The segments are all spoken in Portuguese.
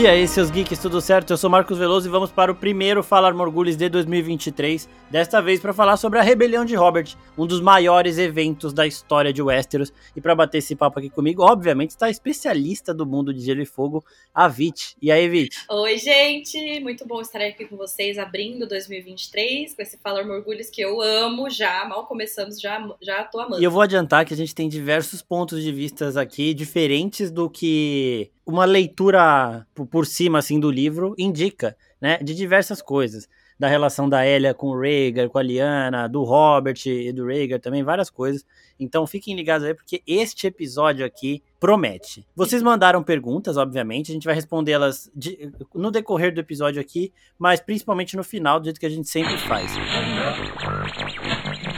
E aí, seus geeks, tudo certo? Eu sou Marcos Veloso e vamos para o primeiro Falar Morgulhos de 2023. Desta vez para falar sobre a Rebelião de Robert, um dos maiores eventos da história de Westeros. E para bater esse papo aqui comigo, obviamente, está a especialista do mundo de Gelo e Fogo, a Vit. E aí, Vit? Oi, gente! Muito bom estar aqui com vocês abrindo 2023 com esse Falar Morgulhos que eu amo já. Mal começamos, já, já tô amando. E eu vou adiantar que a gente tem diversos pontos de vistas aqui diferentes do que uma leitura por cima assim do livro indica, né, de diversas coisas, da relação da Elia com o Rhaegar, com a Liana, do Robert e do Rhaegar também, várias coisas. Então fiquem ligados aí porque este episódio aqui promete. Vocês mandaram perguntas, obviamente, a gente vai respondê-las de, no decorrer do episódio aqui, mas principalmente no final, do jeito que a gente sempre faz.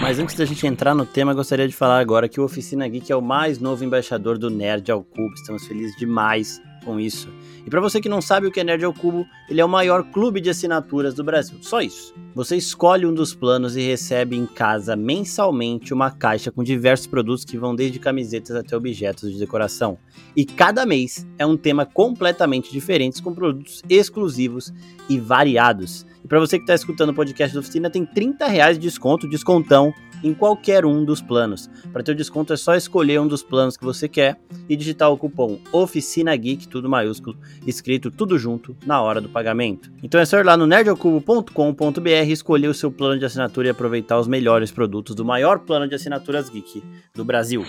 Mas antes da gente entrar no tema, gostaria de falar agora que o Oficina Geek é o mais novo embaixador do Nerd ao Cubo. Estamos felizes demais com isso. E para você que não sabe o que é Nerd ao Cubo, ele é o maior clube de assinaturas do Brasil. Só isso. Você escolhe um dos planos e recebe em casa mensalmente uma caixa com diversos produtos que vão desde camisetas até objetos de decoração. E cada mês é um tema completamente diferente com produtos exclusivos e variados. E para você que está escutando o podcast da oficina, tem 30 reais de desconto, descontão em qualquer um dos planos. Para ter o desconto é só escolher um dos planos que você quer e digitar o cupom Oficina Geek, tudo maiúsculo, escrito tudo junto na hora do pagamento. Então é só ir lá no nerdocubo.com.br, escolher o seu plano de assinatura e aproveitar os melhores produtos do maior plano de assinaturas geek do Brasil.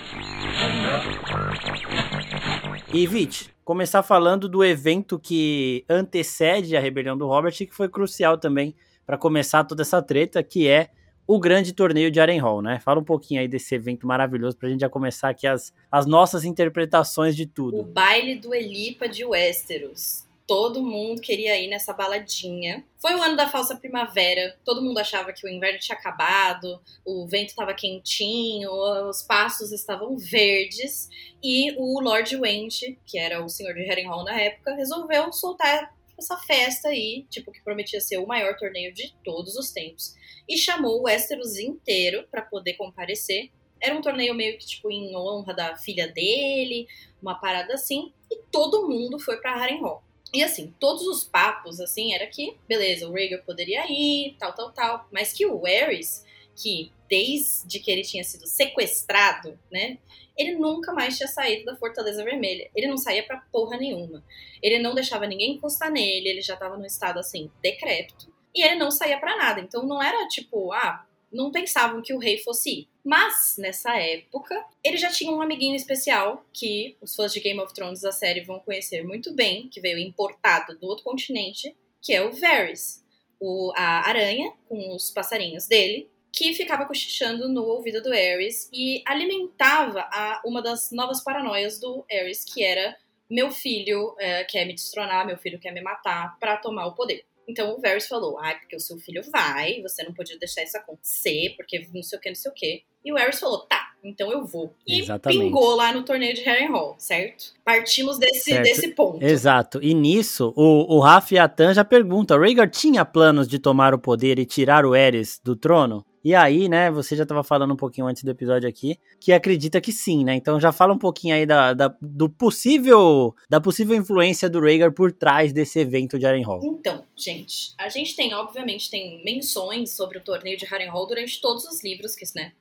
E Vit, começar falando do evento que antecede a rebelião do Robert que foi crucial também para começar toda essa treta, que é o grande torneio de Hall, né? Fala um pouquinho aí desse evento maravilhoso pra gente já começar aqui as, as nossas interpretações de tudo. O baile do Elipa de Westeros. Todo mundo queria ir nessa baladinha. Foi o ano da falsa primavera. Todo mundo achava que o inverno tinha acabado, o vento estava quentinho, os passos estavam verdes. E o Lord Wendt, que era o senhor de Harrenhal na época, resolveu soltar essa festa aí, tipo, que prometia ser o maior torneio de todos os tempos. E chamou o Westeros inteiro para poder comparecer. Era um torneio meio que, tipo, em honra da filha dele, uma parada assim. E todo mundo foi pra Harrenhal. E assim, todos os papos, assim, era que, beleza, o Rhaegar poderia ir, tal, tal, tal. Mas que o Varys, que desde que ele tinha sido sequestrado, né, ele nunca mais tinha saído da Fortaleza Vermelha. Ele não saía pra porra nenhuma. Ele não deixava ninguém encostar nele, ele já tava num estado, assim, decrépito. E ele não saía para nada. Então não era tipo, ah, não pensavam que o rei fosse ir. Mas, nessa época, ele já tinha um amiguinho especial que os fãs de Game of Thrones da série vão conhecer muito bem, que veio importado do outro continente, que é o Varys, o, a aranha com os passarinhos dele, que ficava cochichando no ouvido do Ares e alimentava a, uma das novas paranoias do Ares, que era meu filho é, quer me destronar, meu filho quer me matar para tomar o poder. Então o Varys falou: ai, ah, porque o seu filho vai, você não podia deixar isso acontecer, porque não sei o que, não sei o que. E o Varys falou: tá, então eu vou. E Exatamente. pingou lá no torneio de Harrenhal, certo? Partimos desse, certo. desse ponto. Exato. E nisso, o, o Rafa e a Tan já perguntam: Rhaegar tinha planos de tomar o poder e tirar o Ares do trono? E aí, né, você já estava falando um pouquinho antes do episódio aqui, que acredita que sim, né? Então já fala um pouquinho aí da, da do possível da possível influência do Rhaegar por trás desse evento de Harrenhal. Então, gente, a gente tem, obviamente, tem menções sobre o torneio de Harrenhal durante todos os livros que, né,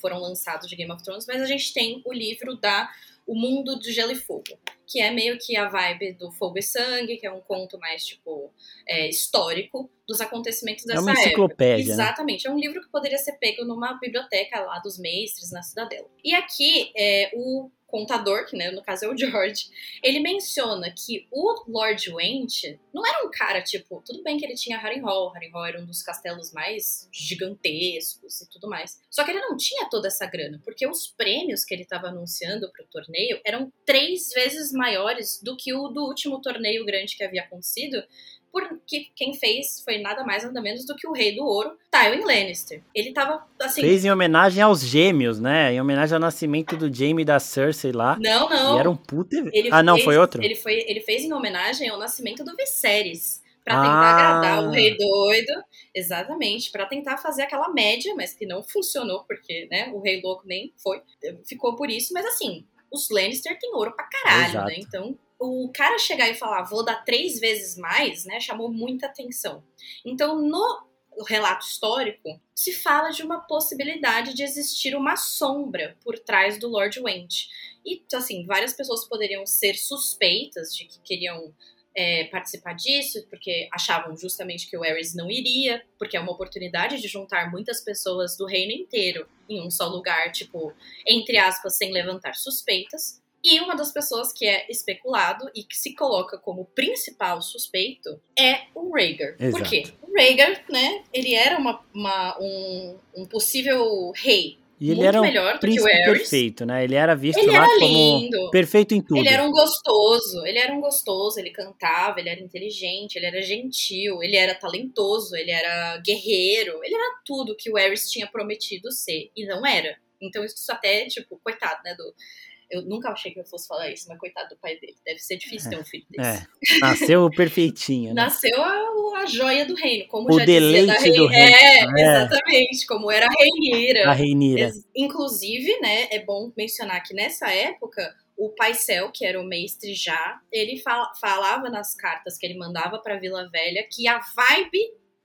foram lançados de Game of Thrones, mas a gente tem o livro da O Mundo de Gelo e Fogo, que é meio que a vibe do Fogo e Sangue, que é um conto mais, tipo, é, histórico dos acontecimentos dessa época. É uma enciclopédia. Época. Exatamente. Né? É um livro que poderia ser pego numa biblioteca lá dos mestres na Cidadela. E aqui, é, o contador, que né, no caso é o George, ele menciona que o Lord Went não era um cara, tipo, tudo bem que ele tinha Harrenhal, Harrenhal era um dos castelos mais gigantescos e tudo mais. Só que ele não tinha toda essa grana, porque os prêmios que ele estava anunciando para o torneio eram três vezes maiores do que o do último torneio grande que havia acontecido, porque quem fez foi nada mais nada menos do que o rei do ouro, Tywin Lannister. Ele tava assim. Fez em homenagem aos gêmeos, né? Em homenagem ao nascimento do Jaime da Cersei lá. Não, não. E era um puta. Ele ah, não, fez, foi outro? Ele, foi, ele fez em homenagem ao nascimento do Viserys. Pra tentar ah. agradar o rei doido. Exatamente. para tentar fazer aquela média, mas que não funcionou, porque, né, o rei louco nem foi. Ficou por isso. Mas assim, os Lannister têm ouro pra caralho, né? Exato. né? Então, o cara chegar e falar, vou dar três vezes mais, né, chamou muita atenção. Então, no relato histórico, se fala de uma possibilidade de existir uma sombra por trás do Lord Went. E, assim, várias pessoas poderiam ser suspeitas de que queriam é, participar disso, porque achavam justamente que o Ares não iria, porque é uma oportunidade de juntar muitas pessoas do reino inteiro em um só lugar, tipo, entre aspas, sem levantar suspeitas. E uma das pessoas que é especulado e que se coloca como principal suspeito é o Rhaegar. Exato. Por quê? O Rhaegar, né, ele era uma, uma- um, um possível rei E ele muito era um melhor do que o príncipe perfeito, né? Ele era visto Ele lá era como lindo. perfeito em tudo. Ele era um gostoso, ele era um gostoso, ele cantava, ele era inteligente, ele era gentil, ele era talentoso, ele era guerreiro, ele era tudo que o Ares tinha prometido ser e não era. Então isso até, tipo, coitado, né, do... Eu nunca achei que eu fosse falar isso, mas coitado do pai dele. Deve ser difícil ter um filho desse. É, nasceu perfeitinho, né? Nasceu a, a joia do reino, como O já dizia da deleite rei... do reino. É, É. exatamente, como era a Reinira. A Reinira. Inclusive, né, é bom mencionar que nessa época, o Paisel, que era o mestre já, ele fala- falava nas cartas que ele mandava pra Vila Velha que a vibe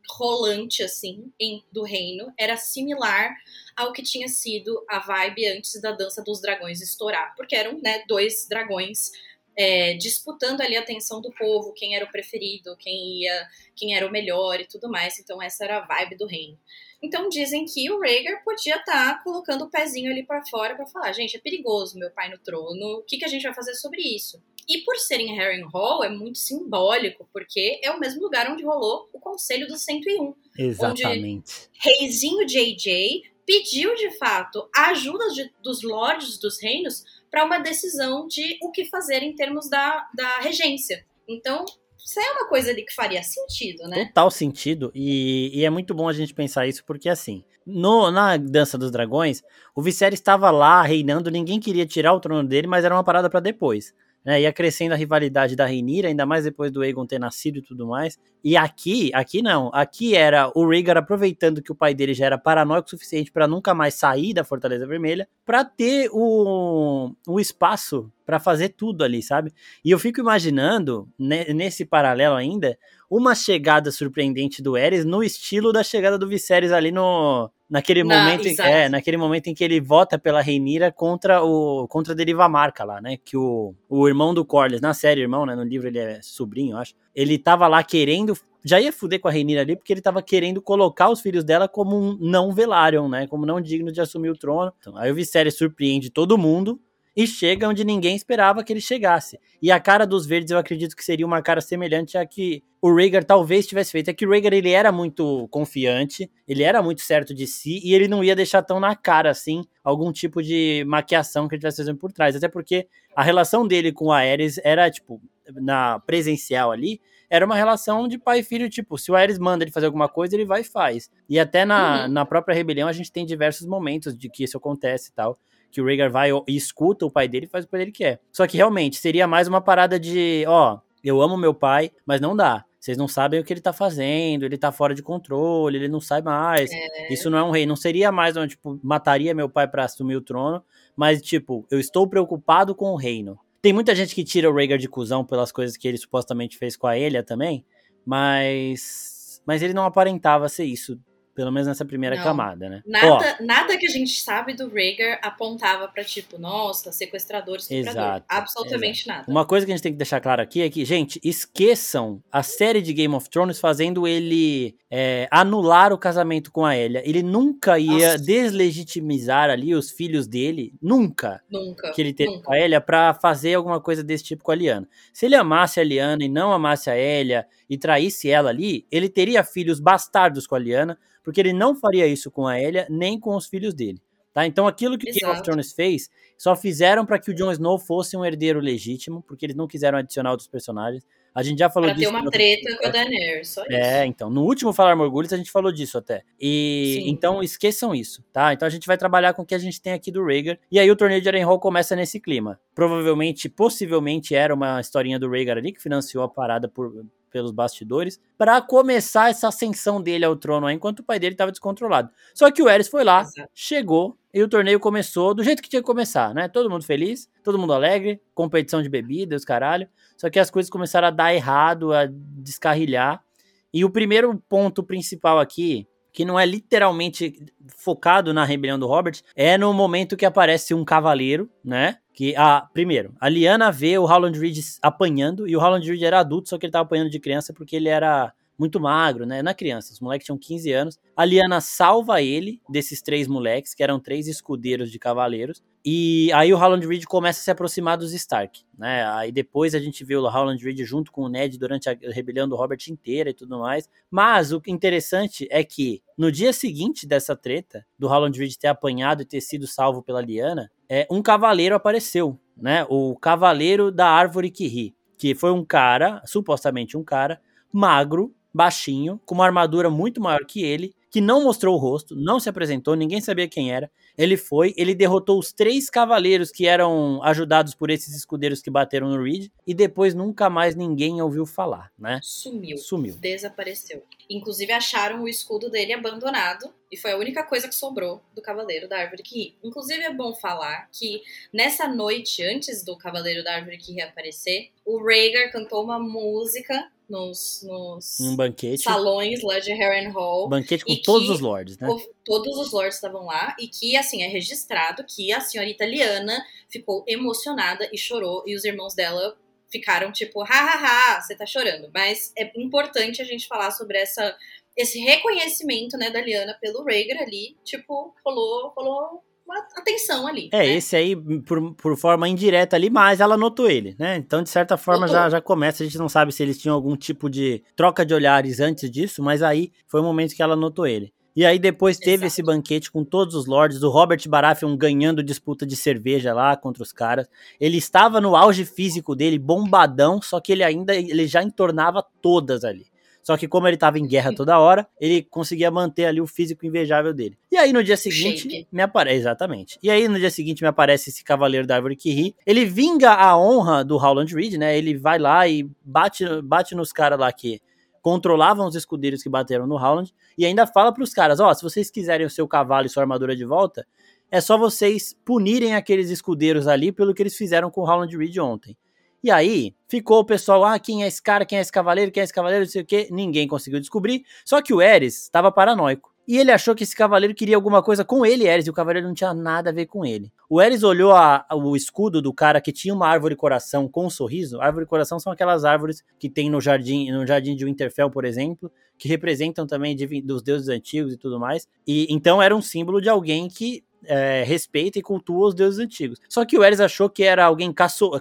rolante, assim, em- do reino era similar ao que tinha sido a vibe antes da Dança dos Dragões estourar. Porque eram, né, dois dragões é, disputando ali a atenção do povo, quem era o preferido, quem ia, quem era o melhor e tudo mais. Então essa era a vibe do reino. Então dizem que o Rhaegar podia estar colocando o pezinho ali pra fora pra falar, gente, é perigoso meu pai no trono, o que, que a gente vai fazer sobre isso? E por ser em Harrenhal é muito simbólico, porque é o mesmo lugar onde rolou o Conselho dos 101. Exatamente. Reizinho JJ pediu de fato a ajuda de- dos lords dos reinos para uma decisão de o que fazer em termos da, da regência. Então, isso é uma coisa ali que faria sentido, né? Total sentido. E, e é muito bom a gente pensar isso, porque assim, no, na Dança dos Dragões, o Viserys estava lá reinando, ninguém queria tirar o trono dele, mas era uma parada pra depois. Né, ia crescendo a rivalidade da Rhaenyra, ainda mais depois do Aegon ter nascido e tudo mais. E aqui, aqui não. Aqui era o Rhaegar aproveitando que o pai dele já era paranoico o suficiente pra nunca mais sair da Fortaleza Vermelha, pra ter o, o espaço pra fazer tudo ali, sabe? E eu fico imaginando, ne- nesse paralelo ainda, uma chegada surpreendente do Ares no estilo da chegada do Viserys ali no naquele Na- momento, em, exato. é, naquele momento em que ele vota pela Reinira contra o contra a Deriva Marca lá, né? Que o, o irmão do Corlys, na série irmão, né, no livro ele é sobrinho, eu acho. Ele tava lá querendo já ia fuder com a Reinira ali porque ele tava querendo colocar os filhos dela como um não Velaryon, né? Como não digno de assumir o trono. Então, aí o Viserys surpreende todo mundo e chega onde ninguém esperava que ele chegasse. E a cara dos verdes eu acredito que seria uma cara semelhante à que o Rhaegar talvez tivesse feito. É que o Rhaegar ele era muito confiante, ele era muito certo de si e ele não ia deixar tão na cara assim algum tipo de maquiação que ele estivesse fazendo por trás. Até porque a relação dele com a Aerys era tipo na presencial ali, era uma relação de pai e filho, tipo, se o Aerys manda ele fazer alguma coisa, ele vai e faz. E até na, Uhum. na própria rebelião a gente tem diversos momentos de que isso acontece e tal que o Rhaegar vai e escuta o pai dele e faz o que pai dele quer. Só que realmente seria mais uma parada de, ó, eu amo meu pai, mas não dá. Vocês não sabem o que ele tá fazendo, ele tá fora de controle, ele não sai mais. Isso não é um rei. Não seria mais, um, tipo, mataria meu pai pra assumir o trono, mas, tipo, eu estou preocupado com o reino. Tem muita gente que tira o Rhaegar de cuzão pelas coisas que ele supostamente fez com a Elia também, mas. Mas ele não aparentava ser isso. Pelo menos nessa primeira Não. camada, né? Ó, Nada, nada que a gente sabe do Rhaegar apontava pra tipo, nossa, sequestrador, estuprador. Exato, Absolutamente nada. Uma coisa que a gente tem que deixar claro aqui é que, gente, esqueçam a série de Game of Thrones fazendo ele é, anular o casamento com a Elia. Ele nunca ia Nossa. deslegitimizar ali os filhos dele, nunca, Nunca. que ele teve nunca. com a Elia, pra fazer alguma coisa desse tipo com a Liana. Se ele amasse a Liana e não amasse a Elia e traísse ela ali, ele teria filhos bastardos com a Liana, porque ele não faria isso com a Elia nem com os filhos dele. Tá? Então aquilo que Game of. Thrones fez só fizeram para que o Jon Snow fosse um herdeiro legítimo, porque eles não quiseram adicionar outros personagens. A gente já falou Pra ter disso. uma em outro treta com a. Daenerys, só isso. É, então, no último Falar Morgulhos a gente falou disso até. E Sim. então esqueçam isso, tá? Então a gente vai trabalhar com o que a gente tem aqui do Rhaegar. E aí o torneio de Harrenhal começa nesse clima. Provavelmente, possivelmente era uma historinha do Rhaegar ali que financiou a parada por pelos bastidores, para começar essa ascensão dele ao trono aí, enquanto o pai dele estava descontrolado. Só que o Eris foi lá, Exato. chegou, e o torneio começou do jeito que tinha que começar, né? Todo mundo feliz, todo mundo alegre, competição de bebidas, caralho. Só que as coisas começaram a dar errado, a descarrilhar. E o primeiro ponto principal aqui que não é literalmente focado na rebelião do Robert, é no momento que aparece um cavaleiro, né? Que, a, primeiro, a Liana vê o Howland Reed apanhando, e o Howland Reed era adulto, só que ele tava apanhando de criança porque ele era muito magro, né? Na é criança, os moleques tinham 15 anos. A Liana salva ele desses três moleques, que eram três escudeiros de cavaleiros. E aí o Howland Reed começa a se aproximar dos Stark, né? Aí depois a gente vê o Howland Reed junto com o Ned durante a rebelião do Robert inteira e tudo mais. Mas o interessante é que no dia seguinte dessa treta, do Howland Reed ter apanhado e ter sido salvo pela Liana, é, um cavaleiro apareceu, né? O Cavaleiro da Árvore que ri, que foi um cara, supostamente um cara, magro, baixinho, com uma armadura muito maior que ele, que não mostrou o rosto, não se apresentou, ninguém sabia quem era. Ele foi, ele derrotou os três cavaleiros que eram ajudados por esses escudeiros que bateram no Reed, e depois nunca mais ninguém ouviu falar, né? Sumiu. Sumiu. Desapareceu. Inclusive acharam o escudo dele abandonado, e foi a única coisa que sobrou do Cavaleiro da Árvore que ri. Inclusive é bom falar que nessa noite, antes do Cavaleiro da Árvore que ri aparecer, o Rhaegar cantou uma música nos, nos um banquete. salões lá de Harren Hall. Banquete com todos os lords, né? Todos os lords estavam lá e que, assim, é registrado que a senhorita Liana ficou emocionada e chorou e os irmãos dela ficaram tipo, hahaha, você tá chorando. Mas é importante a gente falar sobre essa esse reconhecimento, né, da Liana pelo Rhaegar ali, tipo, rolou, rolou uma atenção ali. É, né? esse aí, por, por forma indireta ali, mas ela notou ele, né? Então, de certa forma, já, já começa. A gente não sabe se eles tinham algum tipo de troca de olhares antes disso, mas aí foi o momento que ela notou ele. E aí depois teve Exato. esse banquete com todos os lords, o Robert Baratheon ganhando disputa de cerveja lá contra os caras. Ele estava no auge físico dele, bombadão, só que ele ainda ele já entornava todas ali. Só que como ele tava em guerra toda hora, ele conseguia manter ali o físico invejável dele. E aí no dia seguinte Shape. me aparece exatamente. E aí no dia seguinte me aparece esse cavaleiro da árvore que ri. Ele vinga a honra do Howland Reed, né? Ele vai lá e bate bate nos caras lá que controlavam os escudeiros que bateram no Howland e ainda fala para os caras, ó, oh, se vocês quiserem o seu cavalo e sua armadura de volta, é só vocês punirem aqueles escudeiros ali pelo que eles fizeram com o Howland Reed ontem. E aí, ficou o pessoal, ah, quem é esse cara, quem é esse cavaleiro, quem é esse cavaleiro, não sei o que, ninguém conseguiu descobrir. Só que o Eris estava paranoico. E ele achou que esse cavaleiro queria alguma coisa com ele, Eris, e o cavaleiro não tinha nada a ver com ele. O Eris olhou a, o escudo do cara que tinha uma árvore coração com um sorriso. Árvore coração são aquelas árvores que tem no jardim, no jardim de Winterfell, por exemplo, que representam também de, dos deuses antigos e tudo mais. E então era um símbolo de alguém que é, respeita e cultua os deuses antigos. Só que o Eris achou que era alguém caço,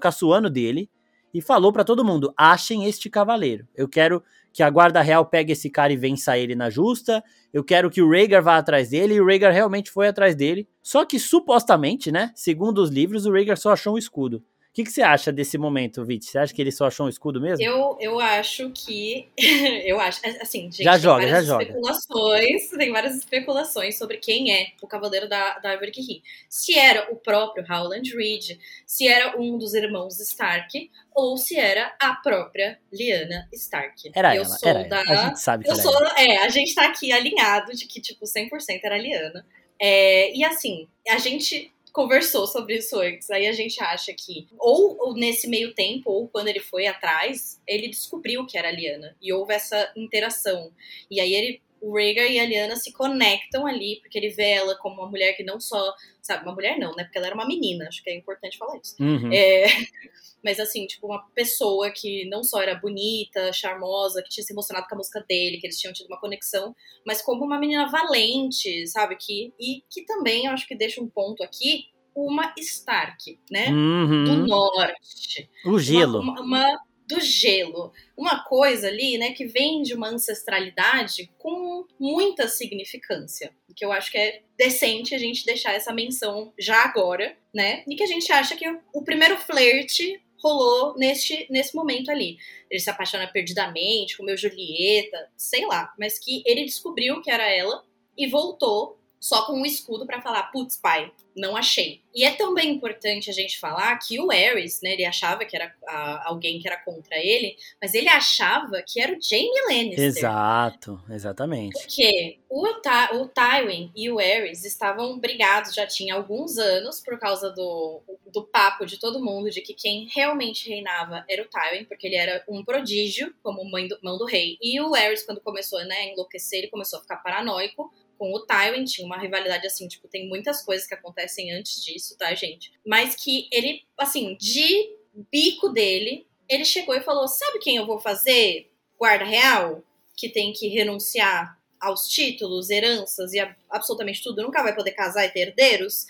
dele e falou para todo mundo: achem este cavaleiro. Eu quero que a guarda real pegue esse cara e vença ele na justa. Eu quero que o Rhaegar vá atrás dele. E o Rhaegar realmente foi atrás dele. Só que supostamente, né? Segundo os livros, o Rhaegar só achou um escudo. O que, que, você acha desse momento, Vit? Você acha que ele só achou um escudo mesmo? Eu, eu acho que. eu acho. Assim, gente, já joga, já joga. Especulações, tem várias especulações sobre quem é o Cavaleiro da, da Árvore que ri. Se era o próprio Howland Reed, se era um dos irmãos Stark, ou se era a própria Lyanna Stark. Era eu ela, sou era da. A gente sabe que eu sou, ela. É, a gente tá aqui alinhado de que, tipo, 100% era a Lyanna. É, e assim, a gente conversou sobre isso antes. Aí a gente acha que, ou, ou, nesse meio tempo, ou quando ele foi atrás, ele descobriu que era a Liana. E houve essa interação. E aí ele. O Rhaegar e a Liana se conectam ali, porque ele vê ela como uma mulher que não só. Sabe, uma mulher não, né? Porque ela era uma menina, acho que é importante falar isso. Uhum. É, mas assim, tipo, uma pessoa que não só era bonita, charmosa, que tinha se emocionado com a música dele, que eles tinham tido uma conexão, mas como uma menina valente, sabe? Que, e que também, eu acho que deixa um ponto aqui, uma Stark, né? Uhum. Do norte. O gelo. Uma, uma, do gelo. Uma coisa ali, né, que vem de uma ancestralidade com muita significância. Que eu acho que é decente a gente deixar essa menção já agora, né? E que a gente acha que o primeiro flerte rolou neste, nesse momento ali. Ele se apaixona perdidamente, comeu Julieta, sei lá, mas que ele descobriu que era ela e voltou só com um escudo para falar, putz, pai, não achei. E é também importante a gente falar que o Ares, né, ele achava que era a, alguém que era contra ele, mas ele achava que era o Jaime Lannister. Exato, exatamente. Porque o, o Tywin e o Ares estavam brigados já tinha alguns anos por causa do, do papo de todo mundo de que quem realmente reinava era o Tywin, porque ele era um prodígio, como mãe do, mão do rei. E o Ares, quando começou né, a enlouquecer, ele começou a ficar paranoico com o Tywin, tinha uma rivalidade assim, tipo, tem muitas coisas que acontecem antes disso, tá, gente? Mas que ele, assim, de bico dele, ele chegou e falou: Sabe quem eu vou fazer guarda real? Que tem que renunciar aos títulos, heranças e a, absolutamente tudo, nunca vai poder casar e ter herdeiros?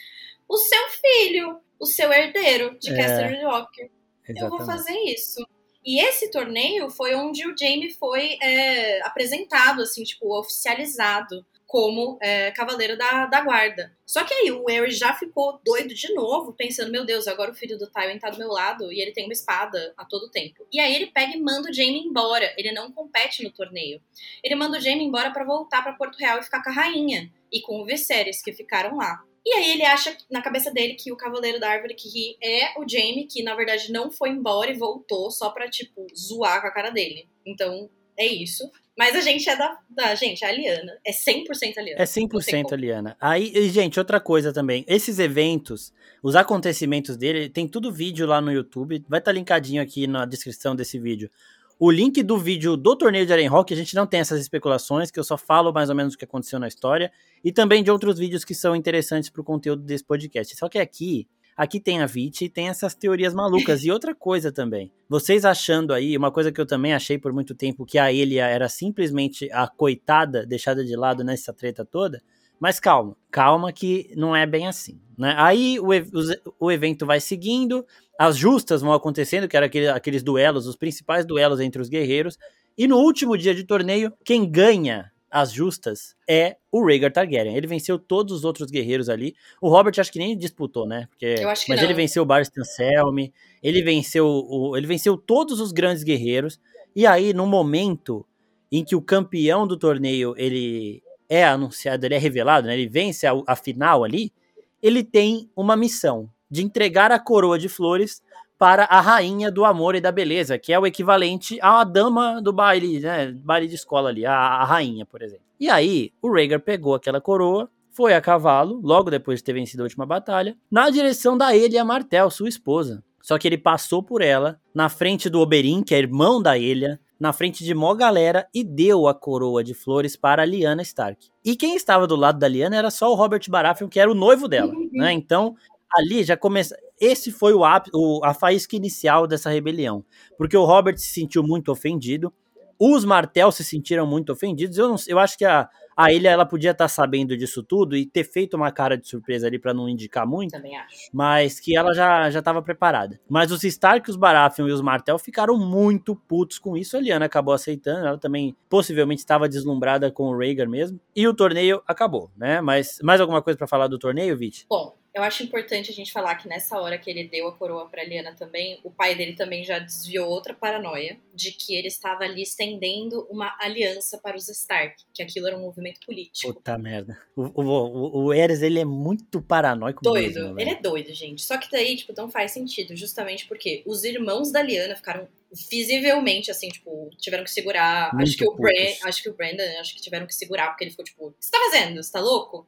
O seu filho, o seu herdeiro de é, Casterly Walker. Eu vou fazer isso. E esse torneio foi onde o Jamie foi é, apresentado, assim, tipo, oficializado como é, cavaleiro da, da guarda. Só que aí o Aerys já ficou doido de novo, pensando, meu Deus, agora o filho do Tywin tá do meu lado e ele tem uma espada a todo tempo. E aí ele pega e manda o Jaime embora. Ele não compete no torneio. Ele manda o Jaime embora para voltar para Porto Real e ficar com a rainha e com o Viserys, que ficaram lá. E aí ele acha na cabeça dele que o Cavaleiro da Árvore que é o Jaime, que na verdade não foi embora e voltou só pra, tipo, zoar com a cara dele. Então, é isso. Mas a gente é da, da gente, a Aliana. É 100% Aliana. É 100% Aliana. Aí, gente, outra coisa também. Esses eventos, os acontecimentos dele, tem tudo vídeo lá no YouTube. Vai estar tá linkadinho aqui na descrição desse vídeo. O link do vídeo do torneio de Rock, a gente não tem essas especulações, que eu só falo mais ou menos o que aconteceu na história. E também de outros vídeos que são interessantes para o conteúdo desse podcast. Só que aqui Aqui tem a VIT e tem essas teorias malucas. E outra coisa também. Vocês achando aí, uma coisa que eu também achei por muito tempo, que a Elia era simplesmente a coitada deixada de lado nessa treta toda. Mas calma, calma que não é bem assim. Né? Aí o, o, evento vai seguindo, as justas vão acontecendo, que eram aquele, aqueles duelos, os principais duelos entre os guerreiros. E no último dia de torneio, quem ganha as justas é o Rhaegar Targaryen. Ele venceu todos os outros guerreiros ali. O Robert acho que nem disputou, né? Porque, mas não. ele venceu o Barristan Selmy, ele venceu o, ele venceu todos os grandes guerreiros. E aí, no momento em que o campeão do torneio ele é anunciado, ele é revelado, né? Ele vence a, a final ali, ele tem uma missão de entregar a coroa de flores para a rainha do amor e da beleza, que é o equivalente à dama do baile, né? Baile de escola ali, a, a rainha, por exemplo. E aí, o Rhaegar pegou aquela coroa, foi a cavalo, logo depois de ter vencido a última batalha, na direção da Elia Martel, sua esposa. Só que ele passou por ela, na frente do Oberyn, que é irmão da Elia, na frente de mó galera e deu a coroa de flores para a Lyanna Stark. E quem estava do lado da Lyanna era só o Robert Baratheon, que era o noivo dela, né? Então, ali já começa esse foi o, o, a faísca inicial dessa rebelião. Porque o Robert se sentiu muito ofendido, os Martel se sentiram muito ofendidos. Eu, não, eu acho que a, a ilha ela podia estar tá sabendo disso tudo e ter feito uma cara de surpresa ali para não indicar muito. Também acho. Mas que ela já já estava preparada. Mas os Stark, os Baratheon e os Martel ficaram muito putos com isso. A Liana acabou aceitando. Ela também possivelmente estava deslumbrada com o Rhaegar mesmo. E o torneio acabou, né? Mas mais alguma coisa para falar do torneio, Vit? Bom, eu acho importante a gente falar que nessa hora que ele deu a coroa para Liana também, o pai dele também já desviou outra paranoia de que ele estava ali estendendo uma aliança para os Stark, que aquilo era um movimento político. Puta merda. O, o, o Eres, ele é muito paranoico Doido. Mesmo, ele é doido, gente. Só que daí, tipo, não faz sentido, justamente porque os irmãos da Liana ficaram visivelmente, assim, tipo, tiveram que segurar. Muito acho que, o Bran, acho que o Brandon, acho que tiveram que segurar, porque ele ficou, tipo, o que você tá fazendo? Você tá louco?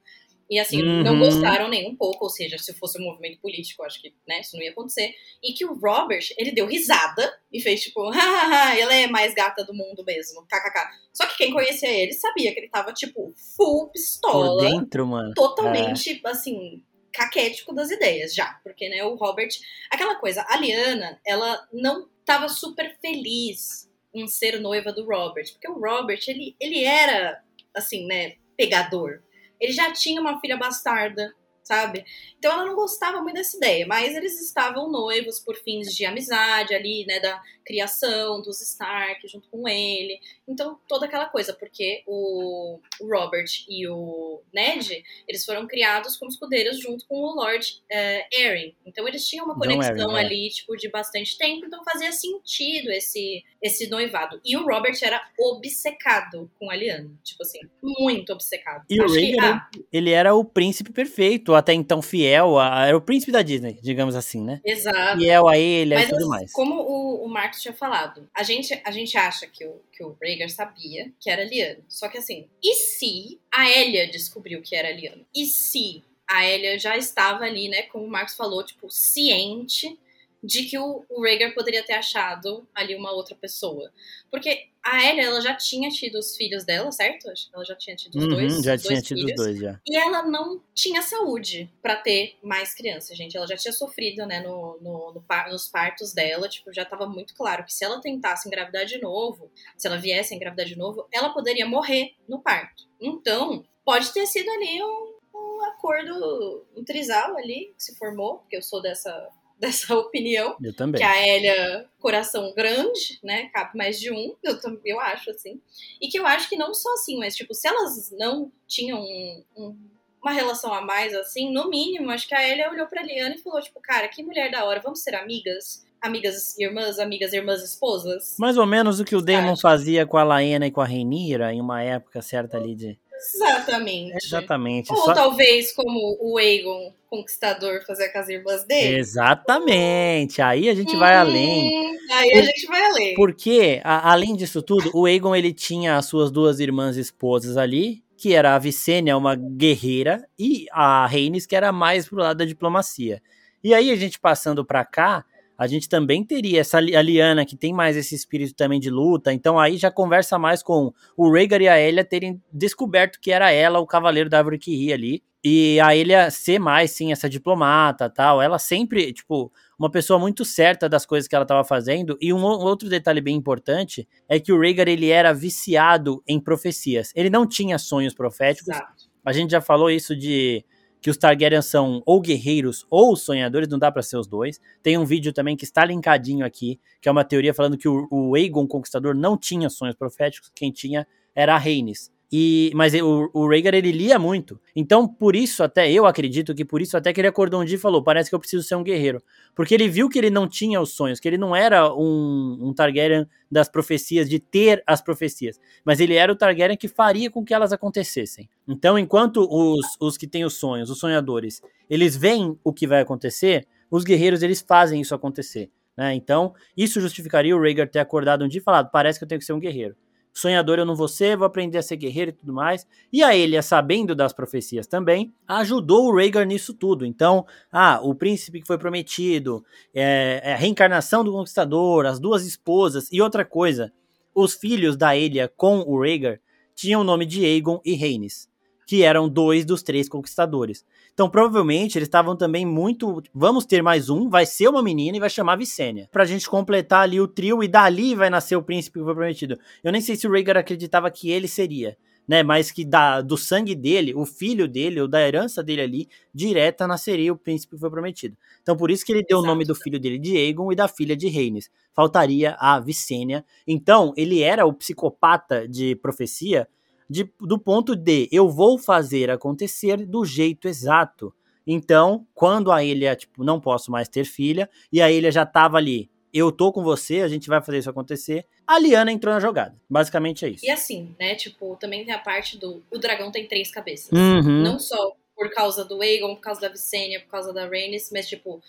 E assim, uhum. não gostaram nem um pouco, ou seja, se fosse um movimento político, acho que né, isso não ia acontecer. E que o Robert, ele deu risada e fez tipo, hahaha, ela é mais gata do mundo mesmo, kkk. Só que quem conhecia ele sabia que ele tava, tipo, full pistola. Por dentro, mano. Totalmente, é. assim, caquético das ideias já. Porque, né, o Robert. Aquela coisa, a Liana, ela não tava super feliz em ser noiva do Robert. Porque o Robert, ele, ele era, assim, né, pegador. Ele já tinha uma filha bastarda, sabe? Então ela não gostava muito dessa ideia, mas eles estavam noivos por fins de amizade ali, né? Da criação dos Stark junto com ele. Então, toda aquela coisa, porque o Robert e o Ned, eles foram criados como escudeiros junto com o Lord uh, Arryn. Então, eles tinham uma conexão Arryn, é. ali, é. tipo, de bastante tempo, então fazia sentido esse, esse noivado. E o Robert era obcecado com a Lyanna, tipo assim, muito obcecado. E Acho o Rhaegar, ah, ele era o príncipe perfeito, até então fiel, a, era o príncipe da Disney, digamos assim, né? Exato. Fiel a ele e tudo mais. Como o, o Marcos tinha falado, a gente, a gente acha que o, que o Rhaegar sabia que era Lyanna. Só que assim, e se a Elia descobriu que era Lyanna? E se a Elia já estava ali, né, como o Marcos falou, tipo, ciente de que o, o Rhaegar poderia ter achado ali uma outra pessoa. Porque a Ellie, ela já tinha tido os filhos dela, certo? Ela já tinha tido os uhum, dois. Já dois tinha tido os dois, já. E ela não tinha saúde para ter mais crianças, gente. Ela já tinha sofrido, né, no, no, no, nos partos dela. Tipo, já tava muito claro que se ela tentasse engravidar de novo, se ela viesse engravidar de novo, ela poderia morrer no parto. Então, pode ter sido ali um, um acordo, um trisal ali que se formou, porque eu sou dessa dessa opinião. Eu também. Que a Elia, coração grande, né? Cabe mais de um, eu, eu acho, assim. E que eu acho que não só assim, mas, tipo, se elas não tinham um, um, uma relação a mais, assim, no mínimo, acho que a Elia olhou pra Liana e falou, tipo, cara, que mulher da hora, vamos ser amigas? Amigas irmãs, amigas irmãs esposas? Mais ou menos o que o Damon fazia com a Laena e com a Reinira em uma época certa ali de Exatamente. Exatamente. Ou Só... talvez como o Aegon Conquistador fazer com as irmãs dele. Exatamente. Aí a gente hum, vai além. Aí a gente vai além. Porque, a, além disso tudo, o Aegon ele tinha as suas duas irmãs esposas ali, que era a Vicênia, uma guerreira, e a Rhaenys, que era mais pro lado da diplomacia. E aí a gente passando para cá, a gente também teria essa Liana que tem mais esse espírito também de luta, então aí já conversa mais com o Rhaegar e a Elia terem descoberto que era ela o cavaleiro da árvore que ria ali, e a Elia ser mais, sim, essa diplomata tal, ela sempre, tipo, uma pessoa muito certa das coisas que ela estava fazendo, e um outro detalhe bem importante é que o Rhaegar, ele era viciado em profecias, ele não tinha sonhos proféticos, Exato. a gente já falou isso de que os Targaryen são ou guerreiros ou sonhadores, não dá para ser os dois. Tem um vídeo também que está linkadinho aqui, que é uma teoria falando que o, o Aegon Conquistador não tinha sonhos proféticos, quem tinha era a Rhaenys. E, mas o, o Rhaegar, ele lia muito. Então, por isso até, eu acredito que por isso até que ele acordou um dia e falou, parece que eu preciso ser um guerreiro. Porque ele viu que ele não tinha os sonhos, que ele não era um, um Targaryen das profecias, de ter as profecias. Mas ele era o Targaryen que faria com que elas acontecessem. Então, enquanto os, os que têm os sonhos, os sonhadores, eles veem o que vai acontecer, os guerreiros, eles fazem isso acontecer. Né? Então, isso justificaria o Rhaegar ter acordado um dia e falado, parece que eu tenho que ser um guerreiro sonhador eu não vou ser, vou aprender a ser guerreiro e tudo mais. E a Elia, sabendo das profecias também, ajudou o Rhaegar nisso tudo. Então, ah, o príncipe que foi prometido, é, é, a reencarnação do conquistador, as duas esposas e outra coisa, os filhos da Elia com o Rhaegar tinham o nome de Aegon e Rhaenys, que eram dois dos três conquistadores. Então, provavelmente, eles estavam também muito. Vamos ter mais um, vai ser uma menina e vai chamar Vicênia. Pra gente completar ali o trio e dali vai nascer o príncipe que foi prometido. Eu nem sei se o Rhaegar acreditava que ele seria. Né, mas que da, do sangue dele, o filho dele, ou da herança dele ali, direta nasceria o príncipe que foi prometido. Então por isso que ele deu Exato. o nome do filho dele de Aegon e da filha de Rhaenys. Faltaria a Vicênia. Então ele era o psicopata de profecia de, do ponto de eu vou fazer acontecer do jeito exato. Então, quando a ilha, tipo, não posso mais ter filha, e a ilha já tava ali, eu tô com você, a gente vai fazer isso acontecer, a Liana entrou na jogada. Basicamente é isso. E assim, né, tipo, também tem a parte do o dragão tem três cabeças. Uhum. Não só por causa do Aegon, por causa da Visenya, por causa da Rhaenys, mas tipo,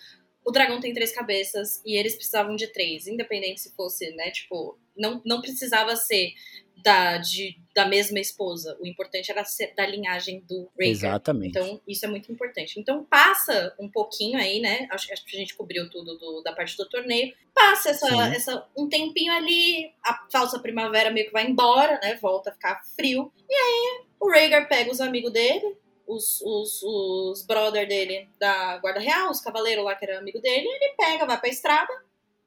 o dragão tem três cabeças e eles precisavam de três, independente se fosse, né, tipo, não, não precisava ser da, de, da mesma esposa. O importante era ser da linhagem do Rhaegar. Exatamente. Então, isso é muito importante. Então, passa um pouquinho aí, né? Acho, acho que a gente cobriu tudo do, da parte do torneio. Passa essa, essa, um tempinho ali, a falsa primavera meio que vai embora, né? Volta a ficar frio. E aí, o Rhaegar pega os amigos dele, os, os, os brother dele da Guarda Real, os cavaleiros lá que era amigo dele, ele pega, vai pra estrada,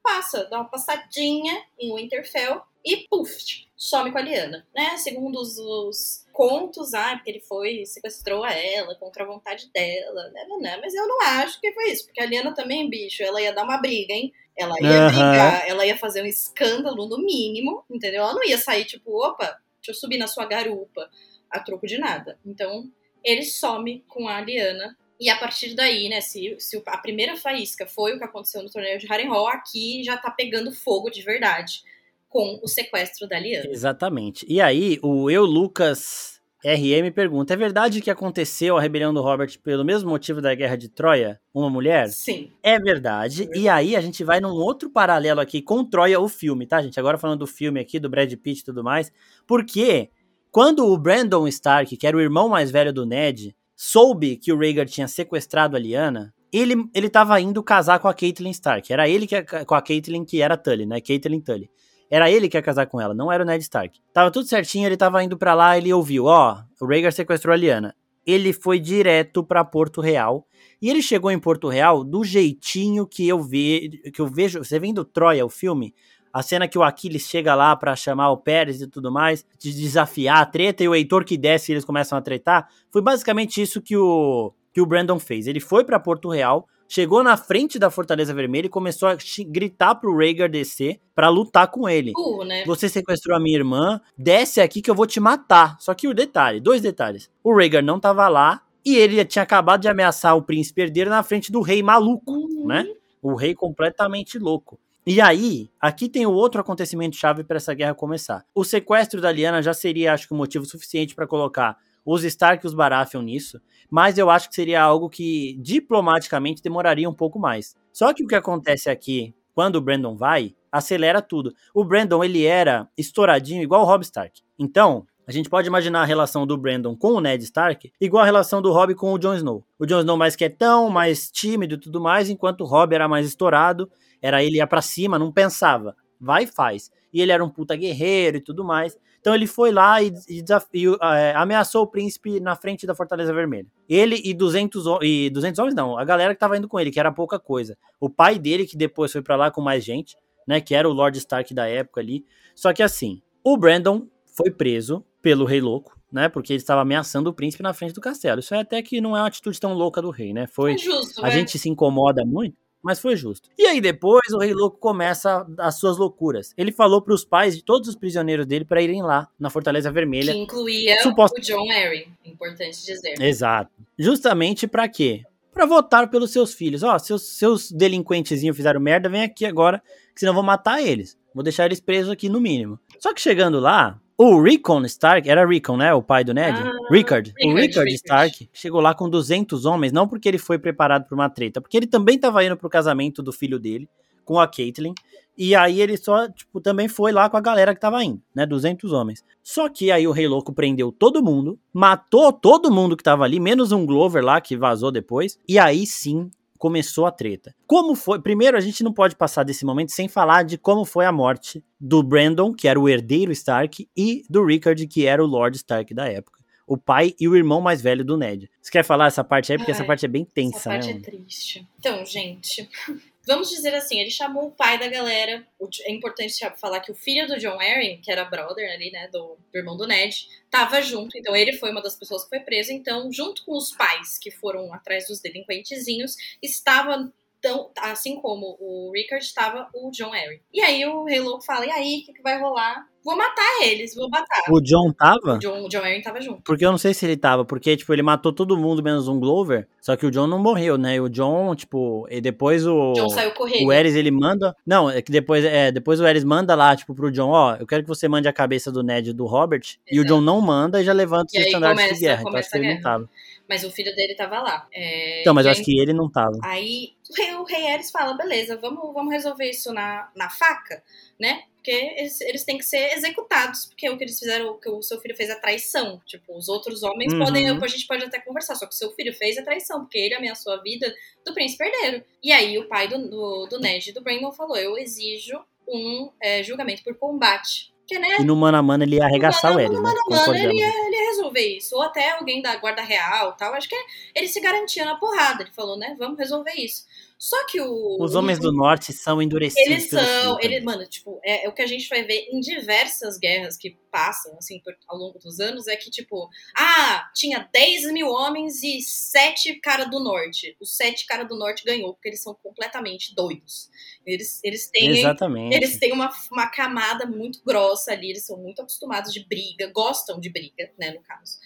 passa, dá uma passadinha em Winterfell e puf, some com a Liana, né? Segundo os, os contos, ah, porque ele foi sequestrou a ela contra a vontade dela, né, né, né? Mas eu não acho que foi isso, porque a Liana também, bicho, ela ia dar uma briga, hein? Ela ia uhum. brigar, ela ia fazer um escândalo no mínimo, entendeu? Ela não ia sair tipo, opa, deixa eu subir na sua garupa a troco de nada. Então, ele some com a Liana e a partir daí, né, se, se a primeira faísca foi o que aconteceu no torneio de Harrenhal, aqui já tá pegando fogo de verdade com o sequestro da Liana. Exatamente. E aí, o Eu Lucas RM pergunta: é verdade que aconteceu a rebelião do Robert pelo mesmo motivo da guerra de Troia? Uma mulher? Sim. É verdade. E aí a gente vai num outro paralelo aqui com Troia, o filme, tá, gente? Agora falando do filme aqui, do Brad Pitt e tudo mais. Porque quando o Brandon Stark, que era o irmão mais velho do Ned, soube que o Rhaegar tinha sequestrado a Lyanna, ele, ele tava indo casar com a Caitlyn Stark. Era ele que com a Caitlyn que era Tully, né? Caitlyn Tully. Era ele que ia casar com ela, não era o Ned Stark. Tava tudo certinho, ele tava indo para lá, ele ouviu, ó, oh, o Rhaegar sequestrou a Lyanna. Ele foi direto para Porto Real. E ele chegou em Porto Real do jeitinho que eu ve, que eu vejo, você vendo Troia, o filme, a cena que o Aquiles chega lá para chamar o Pérez e tudo mais, de desafiar a treta, e o Heitor que desce e eles começam a tretar. Foi basicamente isso que o, que o Brandon fez. Ele foi para Porto Real, chegou na frente da Fortaleza Vermelha e começou a gritar pro Rhaegar descer para lutar com ele. Uh, né? Você sequestrou a minha irmã, desce aqui que eu vou te matar. Só que o detalhe, dois detalhes. O Rhaegar não tava lá e ele tinha acabado de ameaçar o príncipe herdeiro na frente do rei maluco, uhum. né? O rei completamente louco. E aí, aqui tem o outro acontecimento chave para essa guerra começar. O sequestro da Liana já seria, acho que, um motivo suficiente para colocar os Stark e os Baratheon nisso, mas eu acho que seria algo que diplomaticamente demoraria um pouco mais. Só que o que acontece aqui, quando o Brandon vai, acelera tudo. O Brandon, ele era estouradinho igual o Robb Stark. Então, a gente pode imaginar a relação do Brandon com o Ned Stark igual a relação do Robb com o Jon Snow. O Jon Snow mais quietão, mais tímido e tudo mais, enquanto o Robb era mais estourado era ele ia para cima, não pensava. Vai e faz. E ele era um puta guerreiro e tudo mais. Então ele foi lá e, e, é, ameaçou o príncipe na frente da Fortaleza Vermelha. Ele e 200, e 200 homens, não, a galera que tava indo com ele, que era pouca coisa. O pai dele, que depois foi para lá com mais gente, né, que era o Lord Stark da época ali. Só que assim, o Brandon foi preso pelo Rei Louco, né, porque ele estava ameaçando o príncipe na frente do castelo. Isso é até que não é uma atitude tão louca do rei, né? Foi, é justo, a é. gente se incomoda muito mas foi justo. E aí depois o Rei Louco começa as suas loucuras. Ele falou para os pais de todos os prisioneiros dele para irem lá na Fortaleza Vermelha. Que incluía suposto... o John Arryn, importante dizer. Exato. Justamente para quê? Para votar pelos seus filhos. Ó, seus, seus delinquentezinhos fizeram merda, vem aqui agora, que senão eu vou matar eles. Vou deixar eles presos aqui no mínimo. Só que chegando lá, o Rickon Stark, era Rickon, né? O pai do Ned? Ah, Rickard. O Rickard Stark chegou lá com 200 homens, não porque ele foi preparado para uma treta, porque ele também estava indo pro casamento do filho dele com a Caitlyn. E aí ele só, tipo, também foi lá com a galera que tava indo, né? 200 homens. Só que aí o Rei Louco prendeu todo mundo, matou todo mundo que tava ali, menos um Glover lá que vazou depois. E aí sim começou a treta. Como foi? Primeiro, a gente não pode passar desse momento sem falar de como foi a morte do Brandon, que era o herdeiro Stark, e do Rickard, que era o Lord Stark da época. O pai e o irmão mais velho do Ned. Você quer falar essa parte aí? Porque Ai, essa parte é bem tensa, essa parte né? é triste. Então, gente, Vamos dizer assim, ele chamou o pai da galera. É importante falar que o filho do John Arryn, que era brother ali, né, do, do, irmão do Ned, tava junto. Então ele foi uma das pessoas que foi preso. Então, junto com os pais que foram atrás dos delinquentezinhos, estava assim como o Rickard estava o John Arryn. E aí o Rei fala: "E aí, o que, que vai rolar?" Vou matar eles, vou matar. O John tava? O John, o John Arryn tava junto. Porque eu não sei se ele tava, porque, tipo, ele matou todo mundo menos um Glover, só que o John não morreu, né? E o John, tipo, e depois o... John saiu correndo. O Eris, ele manda... Não, é que depois, é, depois o Eris manda lá, tipo, pro John, ó, eu quero que você mande a cabeça do Ned e do Robert, Exato. e o John não manda e já levanta os estandartes de guerra. Então acho que ele não tava. Mas o filho dele tava lá. É... Então, mas eu acho que ele não tava. Aí o rei, o rei fala, beleza, vamos, vamos resolver isso na, na faca, né? Porque eles, eles têm que ser executados, porque o que eles fizeram, o que o seu filho fez é traição. Tipo, os outros homens uhum. podem, a gente pode até conversar, só que o seu filho fez é traição, porque ele ameaçou a vida do príncipe herdeiro. E aí o pai do, do, do Ned e do Brandon falou: Eu exijo um é, julgamento por combate. Porque, né, e no mano a mano ele ia arregaçar o Eris, No mano a mano ele ia, ele ia resolver isso. Ou até alguém da guarda real tal. Acho que ele se garantia na porrada. Ele falou, né? Vamos resolver isso. Só que o. Os homens do norte são endurecidos. Eles são. Ele, mano, tipo, é, é, o que a gente vai ver em diversas guerras que passam, assim, por, ao longo dos anos, é que, tipo, ah, tinha 10 mil homens e 7 cara do norte. Os 7 cara do norte ganhou, porque eles são completamente doidos. Eles, eles têm. Exatamente. Eles têm uma, uma camada muito grossa ali, eles são muito acostumados de briga, gostam de briga, né, no caso.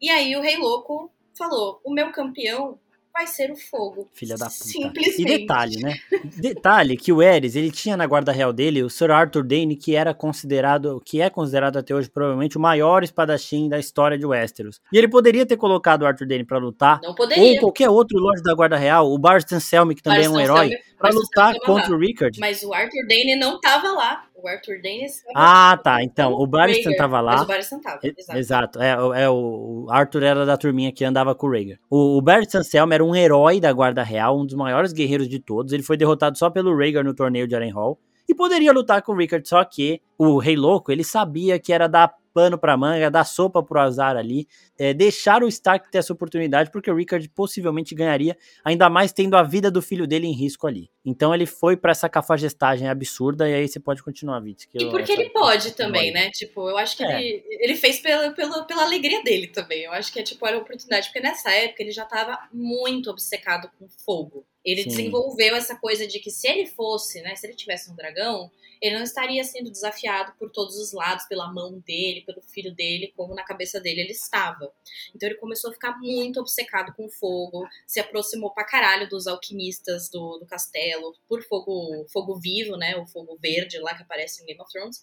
E aí o Rei Louco falou: o meu campeão vai ser o fogo. Filha da puta. Simplesmente. E detalhe, né? detalhe que o Eris, ele tinha na guarda real dele o Sir Arthur Dane, que era considerado, que é considerado até hoje provavelmente o maior espadachim da história de Westeros. E ele poderia ter colocado o Arthur Dane para lutar. Não poderia. Ou qualquer outro lorde da guarda real, o Barstan Selmy, que também Barstan é um herói, para lutar contra o Rickard. Mas o Arthur Dane não tava lá. O Arthur estava Ah, tá. Então, o Barristan tava lá. Mas o Barristan tava, exato. Exato. É, é, o Arthur era da turminha que andava com o Rhaegar. O, o Barristan Selma era um herói da Guarda Real, um dos maiores guerreiros de todos. Ele foi derrotado só pelo Rhaegar no torneio de Harrenhal. E poderia lutar com o Rickard, só que o Rei Louco, ele sabia que era dar pano pra manga, dar sopa pro azar ali, é, deixar o Stark ter essa oportunidade, porque o Rickard possivelmente ganharia, ainda mais tendo a vida do filho dele em risco ali. Então ele foi para essa cafagestagem absurda, e aí você pode continuar, Vitz. E porque ele pode também, né? Tipo, eu acho que é. ele, ele fez pela, pela, pela alegria dele também. Eu acho que é tipo, era a oportunidade, porque nessa época ele já tava muito obcecado com fogo. Ele Sim. desenvolveu essa coisa de que se ele fosse, né, se ele tivesse um dragão, ele não estaria sendo desafiado por todos os lados, pela mão dele, pelo filho dele, como na cabeça dele ele estava. Então ele começou a ficar muito obcecado com fogo, se aproximou pra caralho dos alquimistas do, do castelo, por fogo, fogo vivo, né, o fogo verde lá que aparece em Game of Thrones.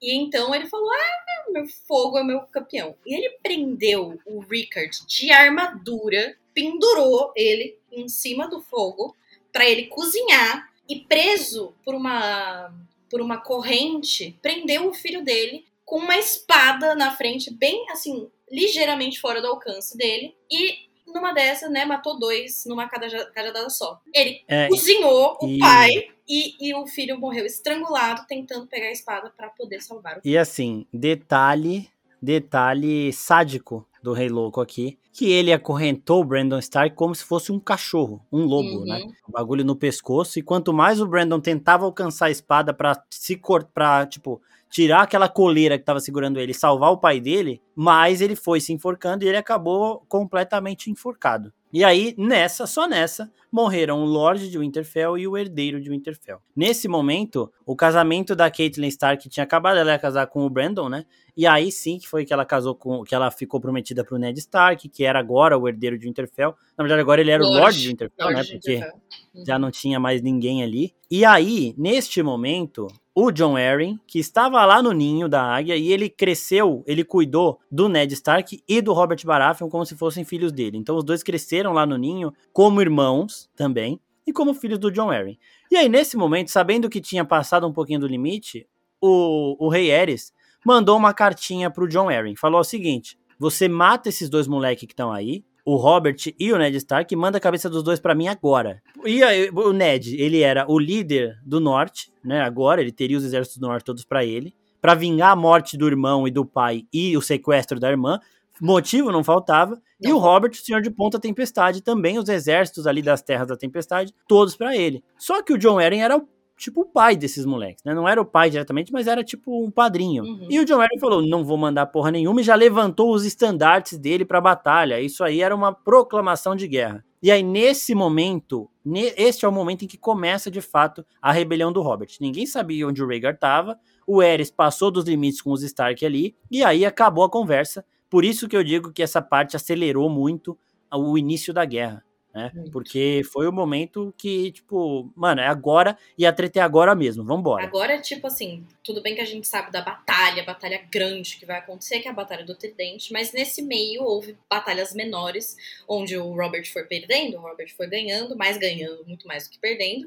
E então ele falou: Ah, meu fogo é meu campeão. E ele prendeu o Rickard de armadura, pendurou ele em cima do fogo para ele cozinhar e preso por uma por uma corrente, prendeu o filho dele com uma espada na frente, bem assim, ligeiramente fora do alcance dele, e numa dessas, né, matou dois numa cajadada só. Ele é, cozinhou e... o pai e, e, o filho morreu estrangulado tentando pegar a espada para poder salvar o filho. E assim, detalhe, detalhe sádico do Rei Louco aqui, que ele acorrentou o Brandon Stark como se fosse um cachorro, um lobo, né? uhum. né? O bagulho no pescoço. E quanto mais o Brandon tentava alcançar a espada para se cortar, tipo, tirar aquela coleira que estava segurando ele e salvar o pai dele, mais ele foi se enforcando e ele acabou completamente enforcado. E aí, nessa, só nessa, morreram o Lorde de Winterfell e o herdeiro de Winterfell. Nesse momento, o casamento da Caitlyn Stark tinha acabado, ela ia casar com o Brandon, né? E aí sim que foi que ela casou com, que ela ficou prometida pro Ned Stark, que era agora o herdeiro de Winterfell. Na verdade, agora ele era Lorde, o Lorde de Winterfell, Lorde né? Porque Winterfell. já não tinha mais ninguém ali. E aí, neste momento, o John Arryn, que estava lá no ninho da águia, e ele cresceu, ele cuidou do Ned Stark e do Robert Baratheon como se fossem filhos dele. Então os dois cresceram lá no ninho como irmãos também, e como filhos do John Arryn. E aí, nesse momento, sabendo que tinha passado um pouquinho do limite, o, o rei Aerys mandou uma cartinha pro John Arryn. Falou o seguinte, você mata esses dois moleques que estão aí, o Robert e o Ned Stark, manda a cabeça dos dois para mim agora. E aí, o Ned, ele era o líder do norte, né? Agora ele teria os exércitos do norte todos para ele, para vingar a morte do irmão e do pai e o sequestro da irmã. Motivo não faltava. Não. E o Robert, o Senhor de Ponta Tempestade, também os exércitos ali das Terras da Tempestade, todos para ele. Só que o John Arryn era o tipo o pai desses moleques, né? Não era o pai diretamente, mas era tipo um padrinho. Uhum. E o John Arryn falou: não vou mandar porra nenhuma e já levantou os estandartes dele pra batalha. Isso aí era uma proclamação de guerra. E aí, nesse momento, este é o momento em que começa de fato a rebelião do Robert. Ninguém sabia onde o Rhaegar estava, o Aerys passou dos limites com os Stark ali, e aí acabou a conversa. Por isso que eu digo que essa parte acelerou muito o início da guerra né? Porque foi o momento que, tipo, mano, é agora e a treta é agora mesmo, vambora. Agora, tipo assim, tudo bem que a gente sabe da batalha, batalha grande que vai acontecer, que é a Batalha do Tridente, mas nesse meio houve batalhas menores, onde o Robert foi perdendo, o Robert foi ganhando, mais ganhando, muito mais do que perdendo,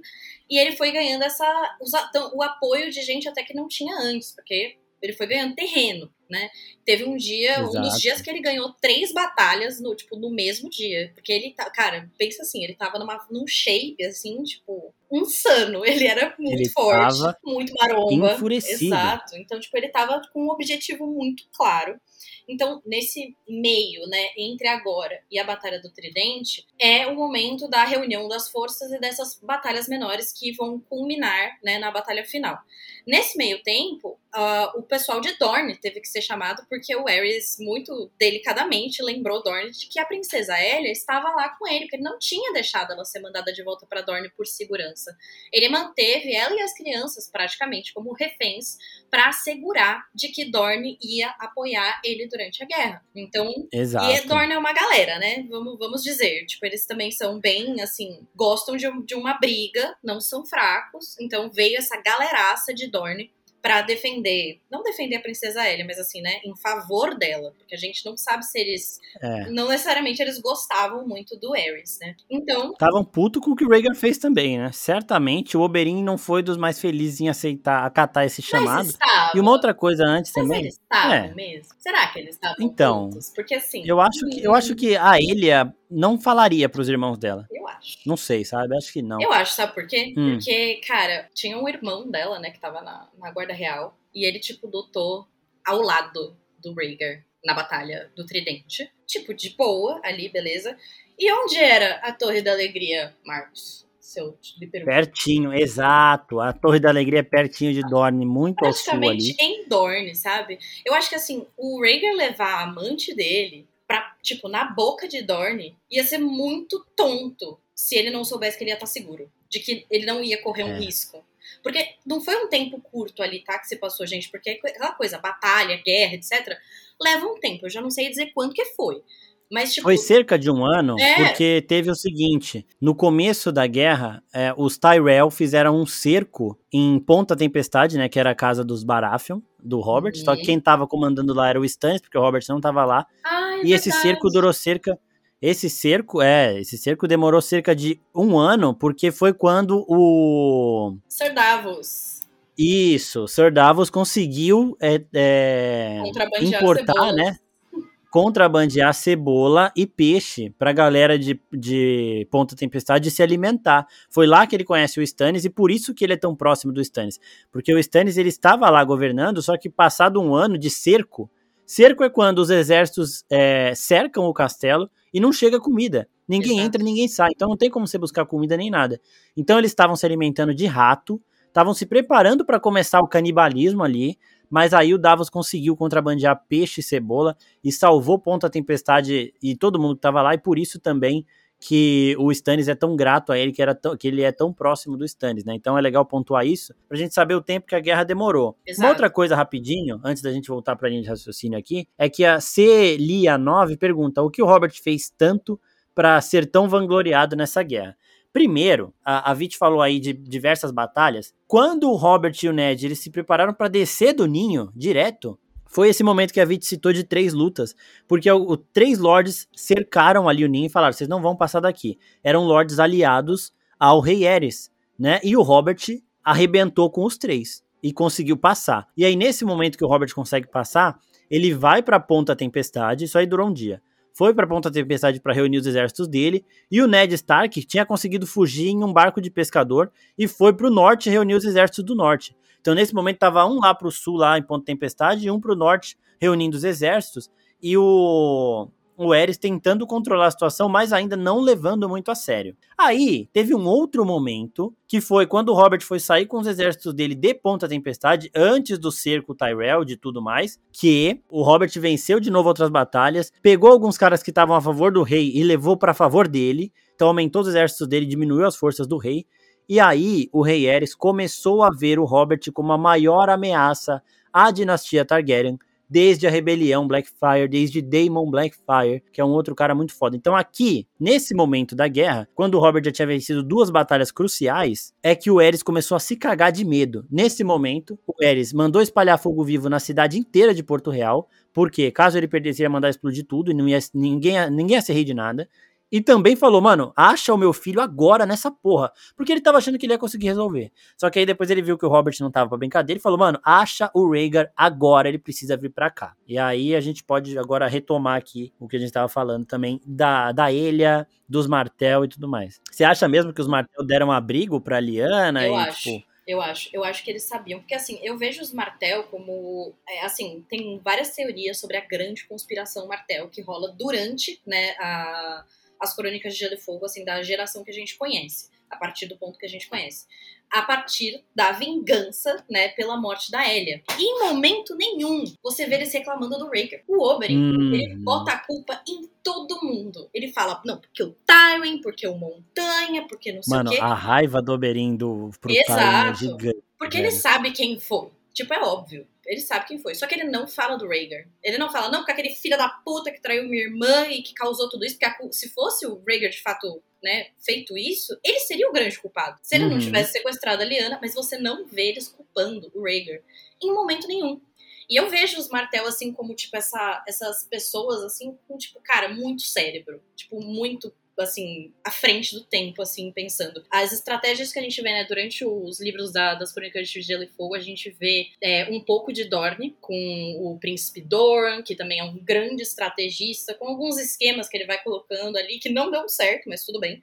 e ele foi ganhando essa, o apoio de gente até que não tinha antes, porque ele foi ganhando terreno. né? Teve um dia, Exato. um dos dias que ele ganhou três batalhas no, tipo, no mesmo dia. Porque ele tá, cara, pensa assim, ele tava numa, num shape, assim, tipo, insano. Ele era muito Ele forte, muito maromba. enfurecido. Exato. Então, tipo, ele tava com um objetivo muito claro. Então, nesse meio, né, entre agora e a Batalha do Tridente, é o momento da reunião das forças e dessas batalhas menores que vão culminar, né, na batalha final. Nesse meio tempo, uh, o pessoal de Dorne teve que ser chamado porque o Aerys, muito delicadamente, lembrou Dorne de que a princesa Elia estava lá com ele, porque ele não tinha deixado ela ser mandada de volta para Dorne por segurança. Ele manteve ela e as crianças praticamente como reféns para assegurar de que Dorne ia apoiar ele durante a guerra. Então, Exato. e Dorne é uma galera, né? Vamos, vamos dizer. Tipo, eles também são bem, assim, gostam de, de uma briga, não são fracos. Então veio essa galeraça de Dorne para defender, não defender a princesa Elia, mas assim, né, em favor dela, porque a gente não sabe se eles, É. não necessariamente eles gostavam muito do Aerys, né? Então, Estavam puto com o que o Reagan fez também, né? Certamente o Oberyn não foi dos mais felizes em aceitar, acatar esse chamado. estavam, E uma outra coisa antes mas também. eles estavam É. mesmo? Será que eles estavam Então, putos? Porque assim, Eu acho que, eu acho que a Elia não falaria pros irmãos dela. eu acho. Não sei, sabe? Acho que não. Eu acho, sabe por quê? Hum. Porque, cara, tinha um irmão dela, né, que tava na, na guarda real, e ele, tipo, lutou ao lado do Rhaegar na batalha do Tridente. Tipo, de boa, ali, beleza. E onde era a Torre da Alegria, Marcos? Se eu lhe pergunto. Pertinho, exato. A Torre da Alegria é pertinho de Dorne, muito ao sul Praticamente ali. em Dorne, sabe? Eu acho que, assim, o Rhaegar levar a amante dele pra, tipo, na boca de Dorne ia ser muito tonto se ele não soubesse que ele ia estar seguro. De que ele não ia correr um É. risco. Porque não foi um tempo curto ali, tá? Que se passou, gente. Porque aquela coisa, batalha, guerra, etc. Leva um tempo. Eu já não sei dizer quanto que foi. Mas, tipo. Foi cerca de um ano, É. porque teve o seguinte: no começo da guerra, é, os Tyrell fizeram um cerco em Ponta Tempestade, né? Que era a casa dos Baratheon, do Robert. Uhum. Só que quem tava comandando lá era o Stannis, porque o Robert não tava lá. Ai, E esse verdade. cerco durou cerca. Esse cerco, é, esse cerco demorou cerca de um ano, porque foi quando o. Sir Davos. Isso, Sir Davos conseguiu é, é, importar, né? Contrabandear cebola e peixe pra galera de, de Ponta Tempestade se alimentar. Foi lá que ele conhece o Stannis e por isso que ele é tão próximo do Stannis. Porque o Stannis ele estava lá governando, só que passado um ano de cerco. Cerco é quando os exércitos é, cercam o castelo e não chega comida. Ninguém Exato. entra, ninguém sai. Então não tem como você buscar comida nem nada. Então eles estavam se alimentando de rato, estavam se preparando para começar o canibalismo ali, mas aí o Davos conseguiu contrabandear peixe e cebola e salvou Ponta Tempestade e todo mundo que estava lá, e por isso também que o Stannis é tão grato a ele, que, era tão- que ele é tão próximo do Stannis, né? Então é legal pontuar isso, pra gente saber o tempo que a guerra demorou. Exato. Uma outra coisa rapidinho, antes da gente voltar pra linha de raciocínio aqui, é que a Celia 9 pergunta o que o Robert fez tanto para ser tão vangloriado nessa guerra. Primeiro, a, a Vit falou aí de diversas batalhas. Quando o Robert e o Ned eles se prepararam para descer do ninho direto, foi esse momento que a Vit citou de três lutas, porque o, o- três lords cercaram ali o ninho e falaram: vocês não vão passar daqui. Eram lords aliados ao rei Eris, né? E o Robert arrebentou com os três e conseguiu passar. E aí, nesse momento que o Robert consegue passar, ele vai pra Ponta Tempestade, isso aí durou um dia. Foi pra Ponta Tempestade para reunir os exércitos dele, e o Ned Stark tinha conseguido fugir em um barco de pescador e foi pro norte reunir os exércitos do norte. Então, nesse momento, tava um lá pro sul, lá em Ponta Tempestade, e um pro norte reunindo os exércitos, e o, o Aerys tentando controlar a situação, mas ainda não levando muito a sério. Aí, teve um outro momento, que foi quando o Robert foi sair com os exércitos dele de Ponta Tempestade, antes do cerco Tyrell, de tudo mais, que o Robert venceu de novo outras batalhas, pegou alguns caras que estavam a favor do rei e levou para favor dele, então aumentou os exércitos dele, diminuiu as forças do rei, e aí o rei Aerys começou a ver o Robert como a maior ameaça à dinastia Targaryen, desde a rebelião Blackfire, desde Daemon Blackfire, que é um outro cara muito foda. Então aqui, nesse momento da guerra, quando o Robert já tinha vencido duas batalhas cruciais, é que o Aerys começou a se cagar de medo. Nesse momento, o Aerys mandou espalhar fogo vivo na cidade inteira de Porto Real, porque caso ele perdesse, ia mandar explodir tudo e não ia, ninguém, ninguém ia ser rei de nada. E também falou, mano, acha o meu filho agora nessa porra. Porque ele tava achando que ele ia conseguir resolver. Só que aí depois ele viu que o Robert não tava pra brincadeira e falou, mano, acha o Rhaegar agora, ele precisa vir pra cá. E aí a gente pode agora retomar aqui o que a gente tava falando também da, da Ilha, dos Martel e tudo mais. Você acha mesmo que os Martel deram abrigo pra Liana? Eu e, acho. Tipo, Eu acho, eu acho que eles sabiam, porque assim, eu vejo os Martel como, é, assim, tem várias teorias sobre a grande conspiração Martel que rola durante, né, a, as crônicas de Gelo e Fogo, assim, da geração que a gente conhece, a partir do ponto que a gente conhece. A partir da vingança, né, pela morte da Elia. E em momento nenhum você vê eles reclamando do Rhaegar. O Oberyn, Hum. ele bota a culpa em todo mundo. Ele fala, não, porque o Tywin, porque o Montanha, porque não sei mano, o quê. a raiva do Oberyn do, pro Tywin é Exato. gigante. Porque velho. ele sabe quem foi. Tipo, é óbvio. Ele sabe quem foi. Só que ele não fala do Rhaegar. Ele não fala, não, porque aquele filho da puta que traiu minha irmã e que causou tudo isso. Porque a se fosse o Rhaegar de fato, né, feito isso, ele seria o grande culpado. Se ele não Uhum. tivesse sequestrado a Lyanna, mas você não vê eles culpando o Rhaegar em momento nenhum. E eu vejo os Martel, assim, como, tipo, essa, essas pessoas, assim, com, tipo, cara, muito cérebro. Tipo, muito, assim, à frente do tempo, assim, pensando. As estratégias que a gente vê, né, durante os livros da- das Crônicas de Gelo e Fogo, a gente vê é, um pouco de Dorne, com o Príncipe Doran, que também é um grande estrategista, com alguns esquemas que ele vai colocando ali, que não deu certo, mas tudo bem.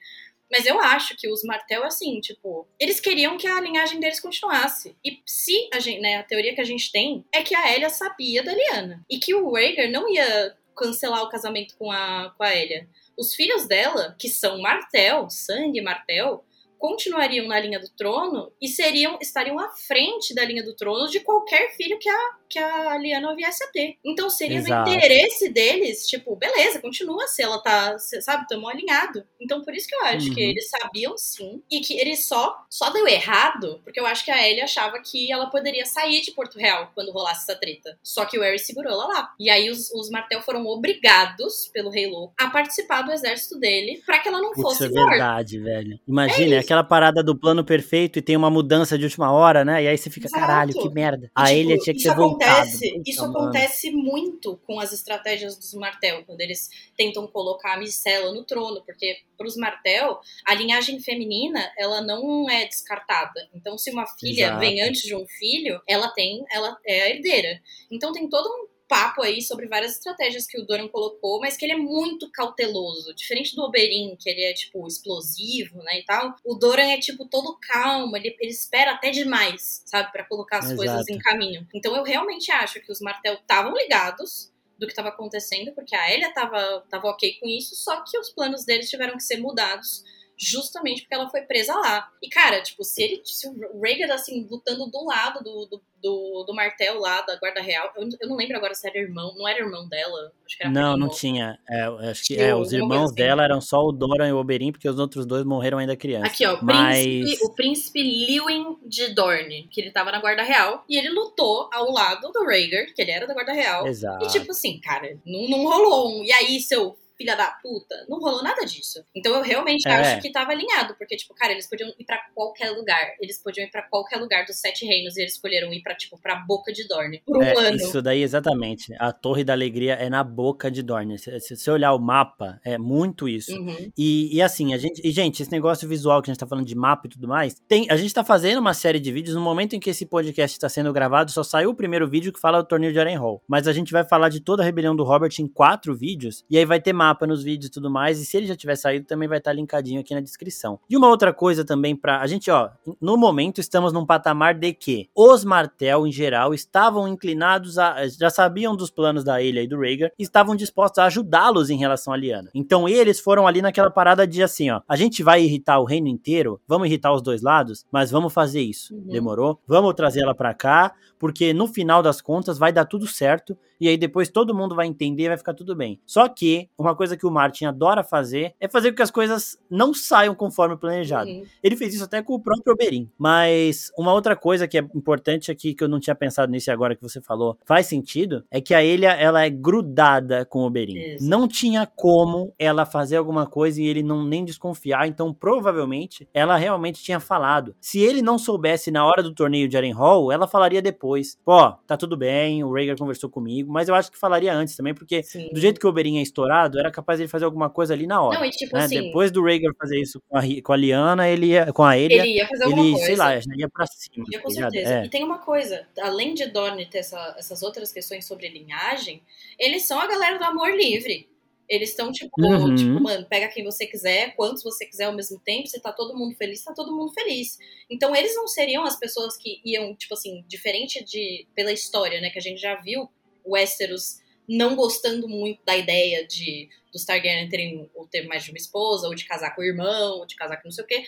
Mas eu acho que os Martel, assim, tipo, eles queriam que a linhagem deles continuasse. E se a gente, né, a teoria que a gente tem é que a Elia sabia da Liana. E que o Rhaegar não ia cancelar o casamento com a, com a Elia. Os filhos dela, que são Martel, sangue Martel, continuariam na linha do trono e seriam estariam à frente da linha do trono de qualquer filho que a, que a Liana viesse a ter. Então seria Exato. no interesse deles, tipo, beleza, continua se ela tá, sabe, tamo alinhado. Então por isso que eu acho Uhum. que eles sabiam sim e que eles só só deu errado porque eu acho que a Ellie achava que ela poderia sair de Porto Real quando rolasse essa treta. Só que o Harry segurou ela lá. E aí os, os Martel foram obrigados pelo Rei Louco a participar do exército dele pra que ela não Putz, fosse é morta. verdade, velho. Imagina, é isso. Aquela parada do plano perfeito e tem uma mudança de última hora, né? E aí você fica, Exato. caralho, que merda. A tipo, ilha tinha que voltado. acontece, Puta, Isso mano. acontece muito com as estratégias dos Martel, quando eles tentam colocar a Micela no trono, porque para os Martel, a linhagem feminina, ela não é descartada. Então, se uma filha Exato. vem antes de um filho, ela tem, ela é a herdeira. Então, tem todo um papo aí sobre várias estratégias que o Doran colocou, mas que ele é muito cauteloso. Diferente do Oberyn, que ele é, tipo, explosivo, né, e tal. O Doran é, tipo, todo calmo, ele, ele espera até demais, sabe, Pra colocar as Exato. coisas em caminho. Então eu realmente acho que os Martel estavam ligados do que estava acontecendo, porque a Elia tava, tava ok com isso, só que os planos deles tiveram que ser mudados justamente porque ela foi presa lá. E, cara, tipo, se ele. Se o Rhaegar, assim, lutando do lado do, do, do, do Martel lá, da Guarda Real. Eu, eu não lembro agora se era irmão. Não era irmão dela. Acho que era Não, não tinha. É, acho que é, os irmãos assim. dela eram só o Doran e o Oberyn, porque os outros dois morreram ainda criança. Aqui, ó, o Mas- príncipe, o príncipe Lewin de Dorne, que ele tava na Guarda Real, e ele lutou ao lado do Rhaegar, que ele era da Guarda Real. Exato. E tipo assim, cara, não, não rolou um. E aí, seu filha da puta? Não rolou nada disso. Então eu realmente É. acho que tava alinhado, porque, tipo, cara, eles podiam ir pra qualquer lugar. Eles podiam ir pra qualquer lugar dos Sete Reinos, e eles escolheram ir pra, tipo, pra Boca de Dorne. Por um É, ano. isso daí, exatamente. A Torre da Alegria é na boca de Dorne. Se você olhar o mapa, é muito isso. Uhum. E, e assim, a gente. E, gente, esse negócio visual que a gente tá falando de mapa e tudo mais, tem, a gente tá fazendo uma série de vídeos. No momento em que esse podcast tá sendo gravado, só saiu o primeiro vídeo que fala do torneio de Harrenhal. Mas a gente vai falar de toda a rebelião do Robert em quatro vídeos. E aí vai ter mapa nos vídeos e tudo mais. E se ele já tiver saído, também vai estar linkadinho aqui na descrição. E uma outra coisa também pra. A gente, ó, no momento estamos num patamar de que os Martel, em geral, estavam inclinados a. Já sabiam dos planos da ilha e do Rhaegar e estavam dispostos a ajudá-los em relação a Lyanna. Então eles foram ali naquela parada de assim, ó. A gente vai irritar o reino inteiro, vamos irritar os dois lados, mas vamos fazer isso. Uhum. Demorou? Vamos trazer ela pra cá, porque no final das contas vai dar tudo certo e aí depois todo mundo vai entender e vai ficar tudo bem. Só que uma coisa que o Martin adora fazer é fazer com que as coisas não saiam conforme planejado. Uhum. Ele fez isso até com o próprio Oberyn. Mas uma outra coisa que é importante aqui, que eu não tinha pensado nisso e agora que você falou, faz sentido, é que a ilha, ela é grudada com o Oberyn. Isso. Não tinha como ela fazer alguma coisa e ele não nem desconfiar, então provavelmente ela realmente tinha falado. Se ele não soubesse na hora do torneio de Harrenhal, ela falaria depois. Pô, tá tudo bem, o Rhaegar conversou comigo, mas eu acho que falaria antes também, porque Sim. do jeito que o Oberyn é estourado, Era capaz de ele fazer alguma coisa ali na hora. Não, e tipo né? assim. Depois do Rhaegar fazer isso com a, com a Liana, ele ia, com a Elia, Ele ia fazer alguma ele, coisa. sei lá, ia pra cima. Ia, tá com certeza. É. E tem uma coisa, além de Dorne ter essa- essas outras questões sobre linhagem, eles são a galera do amor livre. Eles estão, tipo, Uhum. tipo, mano, pega quem você quiser, quantos você quiser ao mesmo tempo, se tá todo mundo feliz, tá todo mundo feliz. Então eles não seriam as pessoas que iam, tipo assim, diferente de pela história, né? Que a gente já viu Westeros não gostando muito da ideia de dos Targaryen terem ou ter mais de uma esposa, ou de casar com o irmão, ou de casar com não sei o quê.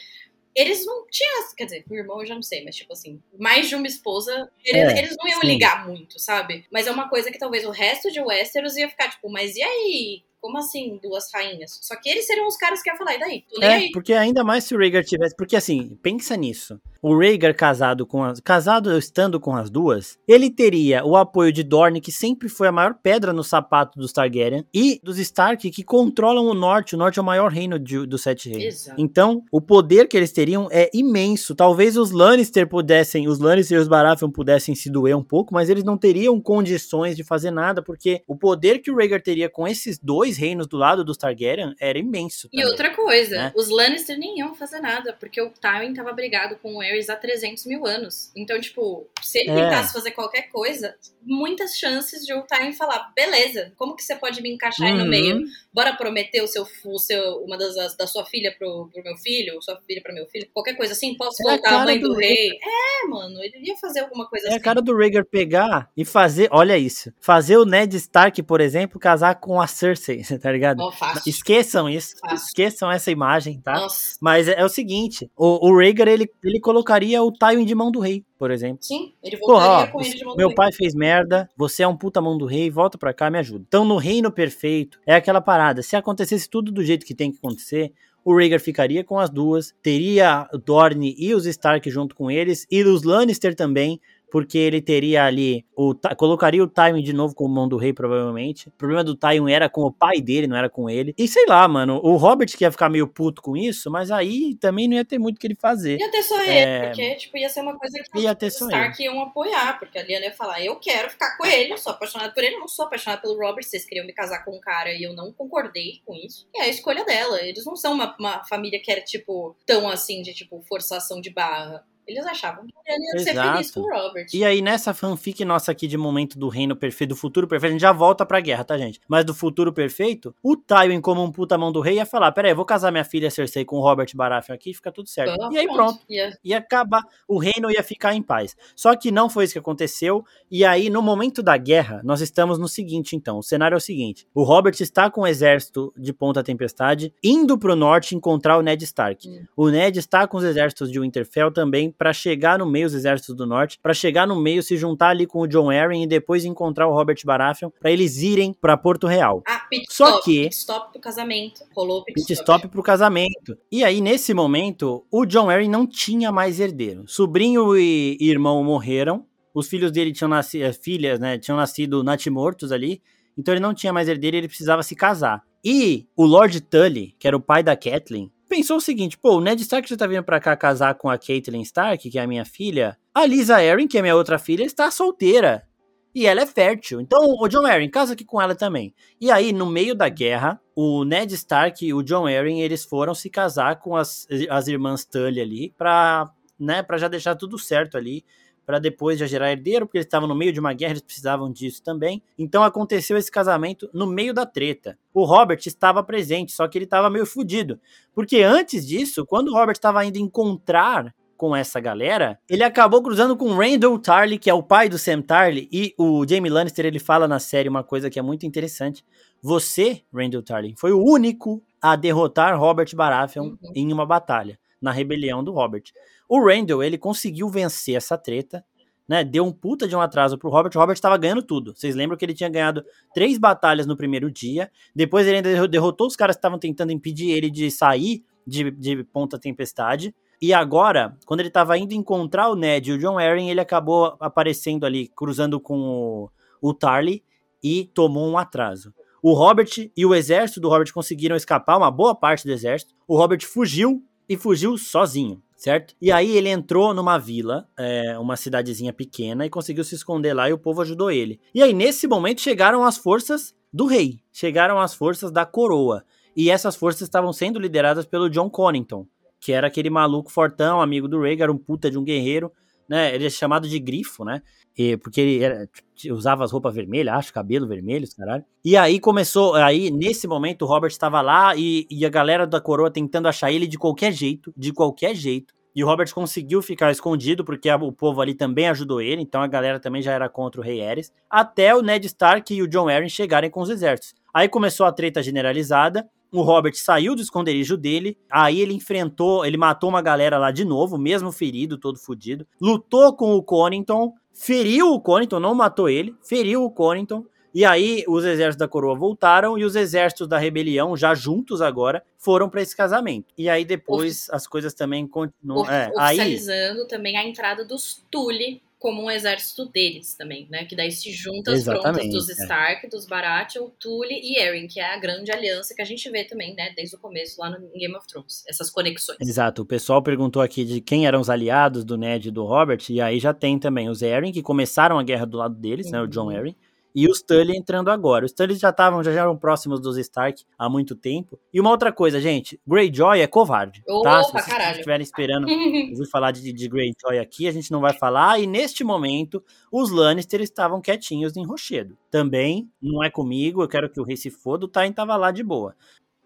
Eles não tinham, quer dizer, com o irmão eu já não sei, mas tipo assim, mais de uma esposa, eles, É, eles não iam sim. ligar muito, sabe? Mas é uma coisa que talvez o resto de Westeros ia ficar tipo, mas e aí? Como assim, duas rainhas? Só que eles seriam os caras que iam falar, e daí? Tô É, porque ainda mais se o Rhaegar tivesse. Porque assim, pensa nisso. O Rhaegar casado com as. Casado estando com as duas, ele teria o apoio de Dorne, que sempre foi a maior pedra no sapato dos Targaryen, e dos Stark, que controlam o norte. O norte é o maior reino de- dos Sete Reinos. Exato. Então, o poder que eles teriam é imenso. Talvez os Lannister pudessem, os Lannister e os Baratheon pudessem se doer um pouco, mas eles não teriam condições de fazer nada, porque o poder que o Rhaegar teria com esses dois reinos do lado dos Targaryen era imenso. E também. outra coisa, né? os Lannister nem iam fazer nada, porque o Tywin tava brigado com o Aerys há 300 mil anos. Então, tipo, se ele É. tentasse fazer qualquer coisa, muitas chances de o Tywin falar, beleza, como que você pode me encaixar aí no Uhum. meio? Bora prometer o seu, o seu uma das da sua filha pro, pro meu filho, ou sua filha pra meu filho, qualquer coisa assim, posso É voltar a mãe do, do rei? É, mano, ele ia fazer alguma coisa É assim. a cara do Rhaegar pegar e fazer, olha isso, fazer o Ned Stark, por exemplo, casar com a Cersei, tá ligado? Fácil. Esqueçam isso, Fácil. esqueçam essa imagem, tá? Nossa. Mas é, é o seguinte, o, o Rhaegar, ele, ele colocaria o Tywin de mão do rei, por exemplo. Sim, ele voltaria ó, com ele de mão do meu rei. pai fez merda, você é um puta mão do rei, volta pra cá, me ajuda. Então, no reino perfeito, é aquela parada, se acontecesse tudo do jeito que tem que acontecer, o Rhaegar ficaria com as duas, teria Dorne e os Stark junto com eles, e os Lannister também, porque ele teria ali, o, colocaria o Tywin de novo como mão do rei, provavelmente. O problema do Tywin era com o pai dele, não era com ele. E sei lá, mano, o Robert que ia ficar meio puto com isso, mas aí também não ia ter muito o que ele fazer. Ia ter só ele, É. porque tipo, ia ser uma coisa que Ia ter só Stark iam apoiar, porque a Liana ia falar, eu quero ficar com ele, eu sou apaixonada por ele, eu não sou apaixonada pelo Robert, vocês queriam me casar com um cara e eu não concordei com isso. E é a escolha dela, eles não são uma, uma família que era, tipo, tão assim, de, tipo, forçação de barra. Eles achavam que Liana ia ser Exato. feliz com o Robert. E aí, nessa fanfic nossa aqui de momento do reino perfeito, do futuro perfeito, a gente já volta pra guerra, tá, gente? Mas do futuro perfeito, o Tywin, como um puta mão do rei, ia falar: peraí, eu vou casar minha filha Cersei com o Robert Baratheon aqui, fica tudo certo. E aí, pronto. Ia- Ia acabar, o reino ia ficar em paz. Só que não foi isso que aconteceu. E aí, no momento da guerra, nós estamos no seguinte, então. O cenário é o seguinte: o Robert está com o exército de Ponta Tempestade, indo pro norte encontrar o Ned Stark. Hum. O Ned está com os exércitos de Winterfell também, pra chegar no meio, os exércitos do norte, pra chegar no meio, se juntar ali com o John Arryn e depois encontrar o Robert Baratheon, pra eles irem pra Porto Real. Ah, pit Só stop, que- pit stop pro casamento. Rolou o pit, Pit stop pro casamento. E aí, nesse momento, o John Arryn não tinha mais herdeiro. Sobrinho e irmão morreram. Os filhos dele tinham nascido, filhas, né, tinham nascido natimortos ali. Então ele não tinha mais herdeiro e ele precisava se casar. E o Lord Tully, que era o pai da Catelyn, pensou o seguinte: pô, o Ned Stark já tá vindo pra cá casar com a Catelyn Stark, que é a minha filha. A Lisa Arryn, que é minha outra filha, está solteira. E ela é fértil. Então, o John Arryn, casa aqui com ela também. E aí, no meio da guerra, o Ned Stark e o John Arryn, eles foram se casar com as, as irmãs Tully ali, pra, né, pra já deixar tudo certo ali, pra depois já gerar herdeiro, porque eles estavam no meio de uma guerra, eles precisavam disso também. Então aconteceu esse casamento no meio da treta. O Robert estava presente, só que ele estava meio fudido. Porque antes disso, quando o Robert estava indo encontrar com essa galera, ele acabou cruzando com Randall Tarly, que é o pai do Sam Tarly, e o Jamie Lannister, ele fala na série uma coisa que é muito interessante. Você, Randall Tarly, foi o único a derrotar Robert Baratheon Uhum. em uma batalha, na rebelião do Robert. O Randall, ele conseguiu vencer essa treta, né? Deu um puta de um atraso pro Robert. O Robert estava ganhando tudo. Vocês lembram que ele tinha ganhado três batalhas no primeiro dia. Depois ele ainda derro- derrotou os caras que estavam tentando impedir ele de sair de, de Ponta Tempestade. E agora, quando ele estava indo encontrar o Ned e o John Arryn, ele acabou aparecendo ali, cruzando com o, o Tarly e tomou um atraso. O Robert e o exército do Robert conseguiram escapar, uma boa parte do exército. O Robert fugiu e fugiu sozinho, certo? E aí ele entrou numa vila, é, uma cidadezinha pequena, e conseguiu se esconder lá e o povo ajudou ele. E aí, nesse momento, chegaram as forças do rei. Chegaram as forças da coroa. E essas forças estavam sendo lideradas pelo John Connington, que era aquele maluco fortão, amigo do Rhaegar, um puta de um guerreiro, né? Ele é chamado de grifo, né? E, porque ele era, usava as roupas vermelhas, acho, cabelo vermelho, caralho. E aí começou, aí nesse momento o Robert estava lá e, e a galera da coroa tentando achar ele de qualquer jeito, de qualquer jeito. E o Robert conseguiu ficar escondido, porque o povo ali também ajudou ele, então a galera também já era contra o Rei Ares, até o Ned Stark e o John Arryn chegarem com os exércitos. Aí começou a treta generalizada, o Robert saiu do esconderijo dele, aí ele enfrentou, ele matou uma galera lá de novo, mesmo ferido, todo fudido, lutou com o Connington, feriu o Connington, não matou ele, feriu o Connington, e aí os exércitos da coroa voltaram e os exércitos da rebelião, já juntos agora, foram para esse casamento. E aí depois as coisas também continuam. É, oficializando aí... também a entrada dos Tully como um exército deles também, né? Que daí se junta as frontas dos é. Stark, é. dos Baratheon, Tully e Arryn, que é a grande aliança que a gente vê também, né? Desde o começo lá no Game of Thrones, essas conexões. Exato. O pessoal perguntou aqui de quem eram os aliados do Ned e do Robert, e aí já tem também os Arryn, que começaram a guerra do lado deles, uhum. né? O John uhum. E os Tully entrando agora. Os Tully já estavam, já eram próximos dos Stark há muito tempo. E uma outra coisa, gente, Greyjoy é covarde, tá? Opa, Se vocês caralho. estiverem esperando ouvir falar de, de Greyjoy aqui, a gente não vai falar. E neste momento, os Lannister estavam quietinhos em Rochedo. Também, não é comigo, eu quero que o rei se foda, o Tain tava lá de boa.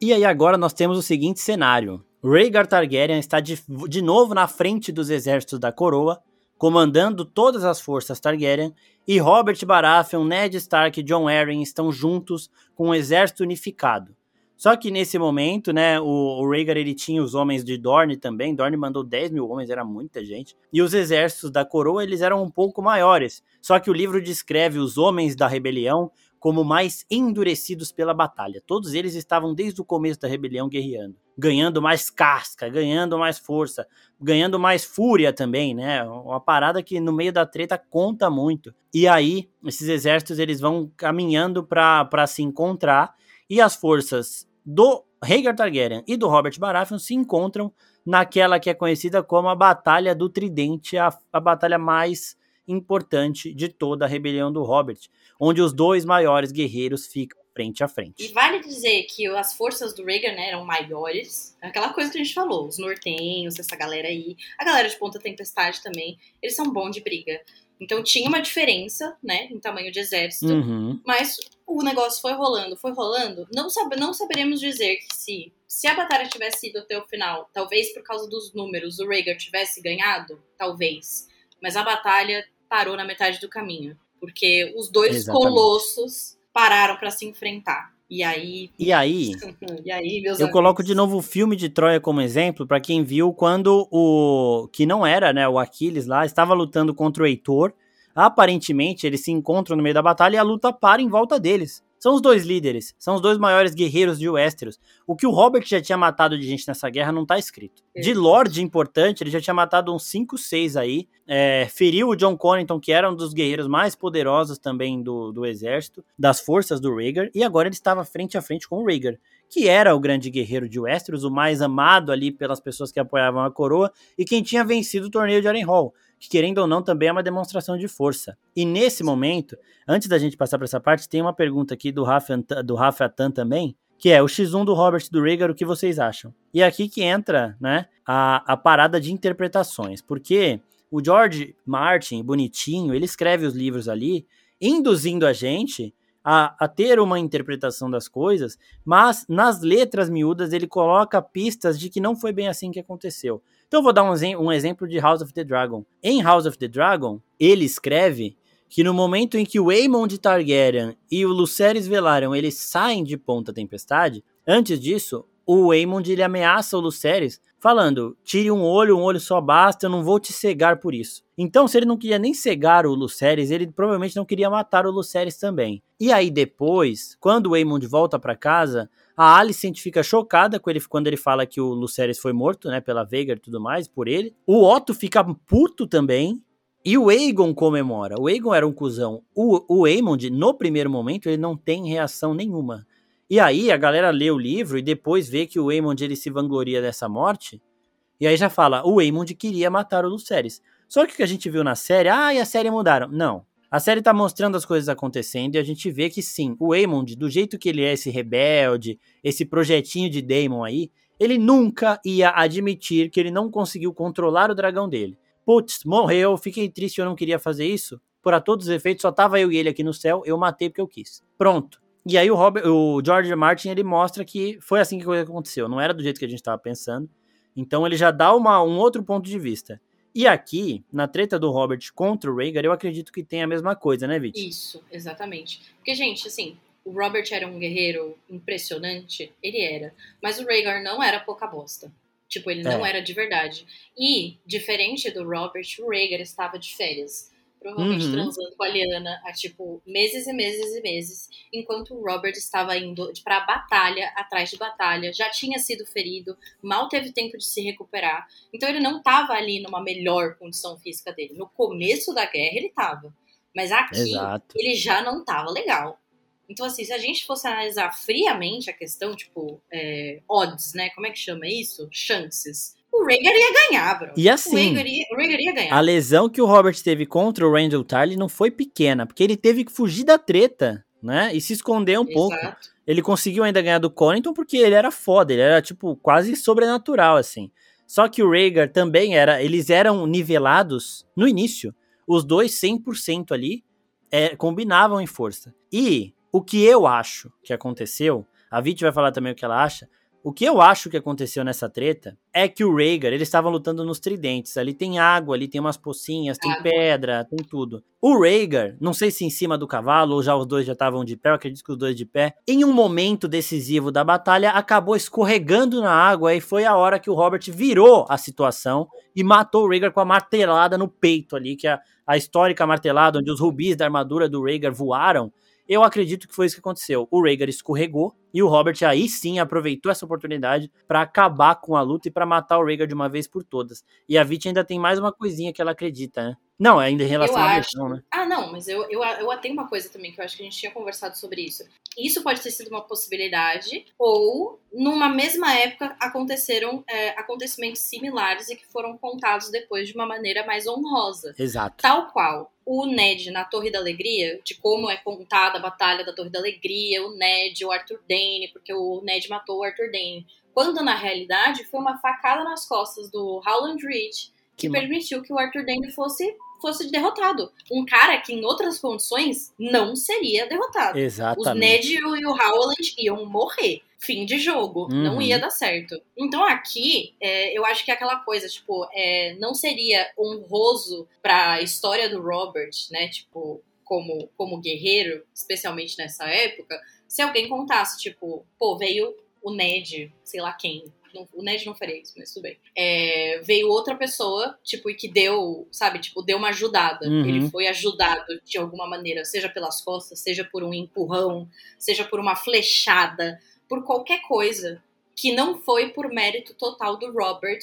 E aí agora nós temos o seguinte cenário. Rhaegar Targaryen está de, de novo na frente dos exércitos da coroa, comandando todas as forças Targaryen, e Robert Baratheon, Ned Stark e Jon Arryn estão juntos com um exército unificado. Só que nesse momento, né, o, o Rhaegar ele tinha os homens de Dorne também. Dorne mandou 10 mil homens, era muita gente. E os exércitos da coroa, eles eram um pouco maiores. Só que o livro descreve os homens da rebelião como mais endurecidos pela batalha. Todos eles estavam desde o começo da rebelião guerreando, ganhando mais casca, ganhando mais força, ganhando mais fúria também, né? Uma parada que no meio da treta conta muito. E aí, esses exércitos eles vão caminhando para se encontrar e as forças do Rhaegar Targaryen e do Robert Baratheon se encontram naquela que é conhecida como a Batalha do Tridente, a, a batalha mais importante de toda a rebelião do Robert, onde os dois maiores guerreiros ficam frente a frente. E vale dizer que as forças do Reagan né, eram maiores, aquela coisa que a gente falou, os nortenhos, essa galera aí, a galera de Ponta Tempestade também, eles são bons de briga. Então tinha uma diferença, né, em tamanho de exército, uhum. mas o negócio foi rolando, foi rolando. Não, sabe, não saberemos dizer que se, se a batalha tivesse sido até o final, talvez por causa dos números, o Rhaegar tivesse ganhado, talvez. Mas a batalha parou na metade do caminho. Porque os dois Exatamente. colossos pararam para se enfrentar. E aí. E aí? e aí, Eu amigos? coloco de novo o filme de Troia como exemplo para quem viu quando o. que não era, né? O Aquiles lá estava lutando contra o Heitor. Aparentemente, eles se encontram no meio da batalha e a luta para em volta deles. São os dois líderes, são os dois maiores guerreiros de Westeros. O que o Robert já tinha matado de gente nessa guerra não tá escrito. De Lorde importante, ele já tinha matado uns 5, 6 aí. É, feriu o John Connington, que era um dos guerreiros mais poderosos também do, do exército, das forças do Rhaegar. E agora ele estava frente a frente com o Rhaegar, que era o grande guerreiro de Westeros, o mais amado ali pelas pessoas que apoiavam a coroa, e quem tinha vencido o torneio de Harrenhal que querendo ou não também é uma demonstração de força. E nesse momento, antes da gente passar para essa parte, tem uma pergunta aqui do Rafa, do Rafa Atan também, que é o X1 do Robert do Rhaegar, o que vocês acham? E é aqui que entra, né, a, a parada de interpretações, porque o George Martin, bonitinho, ele escreve os livros ali, induzindo a gente a, a, ter uma interpretação das coisas, mas nas letras miúdas ele coloca pistas de que não foi bem assim que aconteceu. Então eu vou dar um, um exemplo de House of the Dragon. Em House of the Dragon, ele escreve que no momento em que o Aemon Targaryen e o Lucerys Velaryon eles saem de Ponta Tempestade, antes disso, o Aemond ele ameaça o Lucerys falando: "Tire um olho, um olho só basta, eu não vou te cegar por isso". Então, se ele não queria nem cegar o Lucerys, ele provavelmente não queria matar o Lucerys também. E aí depois, quando o Aemond volta para casa, a Alicent fica chocada com ele quando ele fala que o Lucerys foi morto, né, pela Veiga e tudo mais, por ele. O Otto fica puto também. E o Aegon comemora. O Aegon era um cuzão. O, o Aemond, no primeiro momento, ele não tem reação nenhuma. E aí a galera lê o livro e depois vê que o Aemond ele se vangloria dessa morte. E aí já fala, o Aemond queria matar o Lucerys. Só que o que a gente viu na série, ah, e a série mudaram. Não. A série tá mostrando as coisas acontecendo e a gente vê que sim, o Aemond, do jeito que ele é esse rebelde, esse projetinho de Daemon aí, ele nunca ia admitir que ele não conseguiu controlar o dragão dele. Putz, morreu, fiquei triste, eu não queria fazer isso. Por todos os efeitos, só tava eu e ele aqui no céu, eu matei porque eu quis. Pronto. E aí o, Robert, o George Martin ele mostra que foi assim que aconteceu, não era do jeito que a gente estava pensando. Então ele já dá uma, um outro ponto de vista. E aqui, na treta do Robert contra o Rhaegar, eu acredito que tem a mesma coisa, né, Vit? Isso, exatamente. Porque, gente, assim, o Robert era um guerreiro impressionante, ele era. Mas o Rhaegar não era pouca bosta. Tipo, ele não é. era de verdade. E, diferente do Robert, o Rhaegar estava de férias provavelmente uhum. transando com a Liana há, tipo, meses e meses e meses, enquanto o Robert estava indo pra batalha, atrás de batalha, já tinha sido ferido, mal teve tempo de se recuperar. Então ele não estava ali numa melhor condição física dele. No começo da guerra ele estava, mas aqui Exato. ele já não estava legal. Então, assim, se a gente fosse analisar friamente a questão, tipo, é, odds, né? Como é que chama isso? Chances o Rhaegar ia ganhar, bro. E assim, o Rhaegar ia, o ia ganhar. a lesão que o Robert teve contra o Randall Tarly não foi pequena, porque ele teve que fugir da treta, né? E se esconder um Exato. pouco. Ele conseguiu ainda ganhar do Connington porque ele era foda, ele era, tipo, quase sobrenatural, assim. Só que o Rhaegar também era, eles eram nivelados no início. Os dois 100% ali é, combinavam em força. E o que eu acho que aconteceu, a Vit vai falar também o que ela acha, o que eu acho que aconteceu nessa treta é que o Rhaegar, eles estavam lutando nos tridentes. Ali tem água, ali tem umas pocinhas, tem água. pedra, tem tudo. O Rhaegar, não sei se em cima do cavalo ou já os dois já estavam de pé, eu acredito que os dois de pé, em um momento decisivo da batalha, acabou escorregando na água e foi a hora que o Robert virou a situação e matou o Rhaegar com a martelada no peito ali, que é a, a histórica martelada onde os rubis da armadura do Rhaegar voaram. Eu acredito que foi isso que aconteceu. O Rhaegar escorregou e o Robert aí sim aproveitou essa oportunidade para acabar com a luta e para matar o Rhaegar de uma vez por todas. E a Vit ainda tem mais uma coisinha que ela acredita, né? Não, ainda em relação eu à acho... versão, né? Ah, não, mas eu, eu, eu tenho uma coisa também que eu acho que a gente tinha conversado sobre isso. Isso pode ter sido uma possibilidade, ou numa mesma época aconteceram é, acontecimentos similares e que foram contados depois de uma maneira mais honrosa. Exato. Tal qual o Ned na Torre da Alegria, de como é contada a Batalha da Torre da Alegria, o Ned, o Arthur Dane, porque o Ned matou o Arthur Dane. Quando na realidade foi uma facada nas costas do Howland Reed que, que permitiu que o Arthur Dane fosse fosse derrotado. Um cara que em outras condições não seria derrotado. Exatamente. Os Ned e o Howland iam morrer. Fim de jogo. Uhum. Não ia dar certo. Então aqui, é, eu acho que é aquela coisa, tipo, é, não seria honroso pra história do Robert, né? Tipo, como, como guerreiro, especialmente nessa época, se alguém contasse, tipo, pô, veio o Ned, sei lá quem, não, o Ned não faria isso, mas tudo bem. É, veio outra pessoa, tipo, e que deu, sabe, tipo, deu uma ajudada. Uhum. Ele foi ajudado de alguma maneira, seja pelas costas, seja por um empurrão, seja por uma flechada, por qualquer coisa que não foi por mérito total do Robert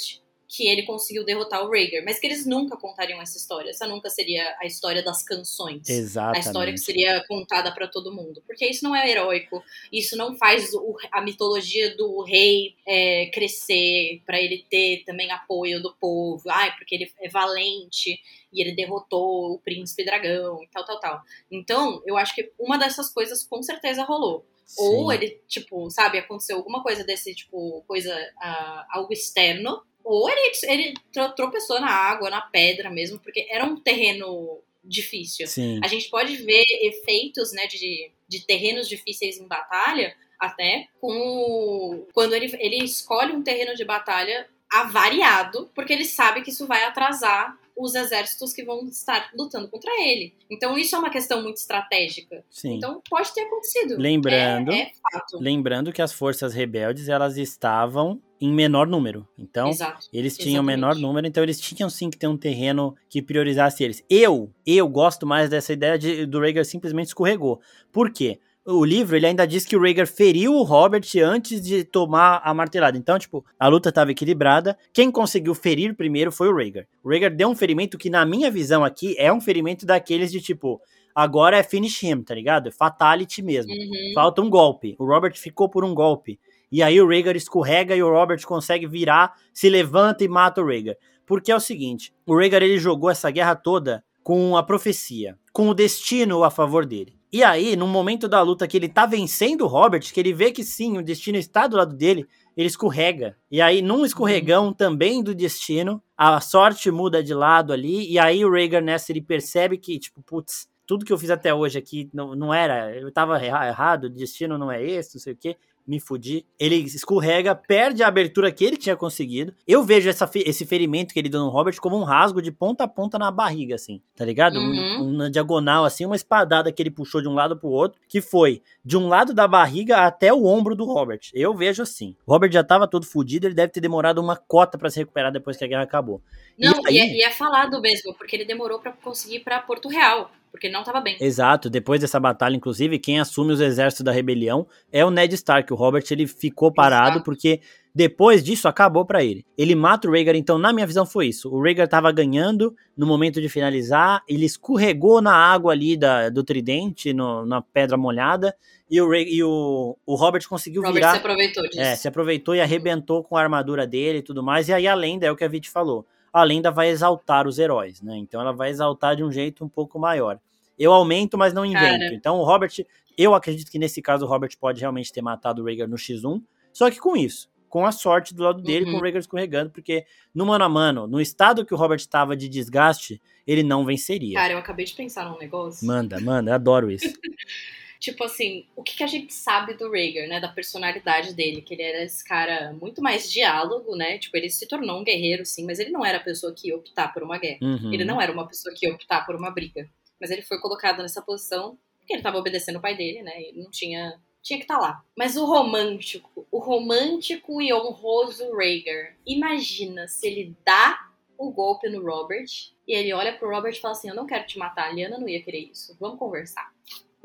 que ele conseguiu derrotar o Rhaegar, mas que eles nunca contariam essa história. Essa nunca seria a história das canções. Exatamente. A história que seria contada para todo mundo. Porque isso não é heróico, isso não faz o, a mitologia do rei é, crescer, para ele ter também apoio do povo. Ai, porque ele é valente e ele derrotou o príncipe dragão e tal, tal, tal. Então, eu acho que uma dessas coisas com certeza rolou. Sim. Ou ele, tipo, sabe, aconteceu alguma coisa desse, tipo, coisa, uh, algo externo, ou ele, ele tropeçou na água, na pedra mesmo, porque era um terreno difícil. Sim. A gente pode ver efeitos né, de, de terrenos difíceis em batalha, até com quando ele, ele escolhe um terreno de batalha avariado, porque ele sabe que isso vai atrasar os exércitos que vão estar lutando contra ele. Então isso é uma questão muito estratégica. Sim. Então pode ter acontecido. Lembrando, é, é lembrando que as forças rebeldes elas estavam em menor número. Então, Exato. eles tinham Exatamente. menor número, então eles tinham sim que ter um terreno que priorizasse eles. Eu, eu gosto mais dessa ideia de, do Rhaegar simplesmente escorregou. Por quê? O livro ele ainda diz que o Rhaegar feriu o Robert antes de tomar a martelada. Então, tipo, a luta estava equilibrada. Quem conseguiu ferir primeiro foi o Rhaegar. O Rhaegar deu um ferimento que, na minha visão aqui, é um ferimento daqueles de tipo. Agora é finish him, tá ligado? É fatality mesmo. Uhum. Falta um golpe. O Robert ficou por um golpe. E aí o Rhaegar escorrega e o Robert consegue virar, se levanta e mata o Rhaegar. Porque é o seguinte, o Rhaegar ele jogou essa guerra toda com a profecia, com o destino a favor dele. E aí, no momento da luta que ele tá vencendo o Robert, que ele vê que sim, o destino está do lado dele, ele escorrega. E aí, num escorregão também do destino, a sorte muda de lado ali, e aí o Rhaegar nessa ele percebe que, tipo, putz, tudo que eu fiz até hoje aqui não, não era, eu tava errado, o destino não é esse, não sei o quê me fudi. Ele escorrega, perde a abertura que ele tinha conseguido. Eu vejo essa, esse ferimento que ele deu no Robert como um rasgo de ponta a ponta na barriga, assim, tá ligado? Uhum. Um, uma diagonal, assim, uma espadada que ele puxou de um lado pro outro, que foi de um lado da barriga até o ombro do Robert. Eu vejo assim. O Robert já tava todo fudido, ele deve ter demorado uma cota para se recuperar depois que a guerra acabou. Não, e, aí... e, é, e é falado mesmo, porque ele demorou para conseguir ir pra Porto Real porque ele não estava bem. Exato, depois dessa batalha, inclusive, quem assume os exércitos da rebelião é o Ned Stark. O Robert ele ficou parado Exato. porque depois disso acabou para ele. Ele mata o Rhaegar, então na minha visão foi isso. O Rhaegar estava ganhando no momento de finalizar, ele escorregou na água ali da, do tridente, no, na pedra molhada, e o, e o, o Robert conseguiu Robert virar. se aproveitou disso. É, se aproveitou e arrebentou com a armadura dele e tudo mais. E aí a lenda é o que a Vit falou a lenda vai exaltar os heróis, né? Então ela vai exaltar de um jeito um pouco maior. Eu aumento, mas não invento. Cara. Então o Robert, eu acredito que nesse caso o Robert pode realmente ter matado o Rhaegar no X1, só que com isso, com a sorte do lado dele, uhum. com o Rhaegar escorregando, porque no mano a mano, no estado que o Robert estava de desgaste, ele não venceria. Cara, eu acabei de pensar num negócio. Manda, manda, eu adoro isso. tipo assim, o que, que, a gente sabe do Rhaegar, né? Da personalidade dele, que ele era esse cara muito mais diálogo, né? Tipo, ele se tornou um guerreiro, sim, mas ele não era a pessoa que ia optar por uma guerra. Uhum. Ele não era uma pessoa que ia optar por uma briga. Mas ele foi colocado nessa posição porque ele estava obedecendo o pai dele, né? E não tinha tinha que estar tá lá. Mas o romântico, o romântico e honroso Rhaegar, imagina se ele dá o golpe no Robert e ele olha pro Robert e fala assim: Eu não quero te matar, a Liana não ia querer isso, vamos conversar.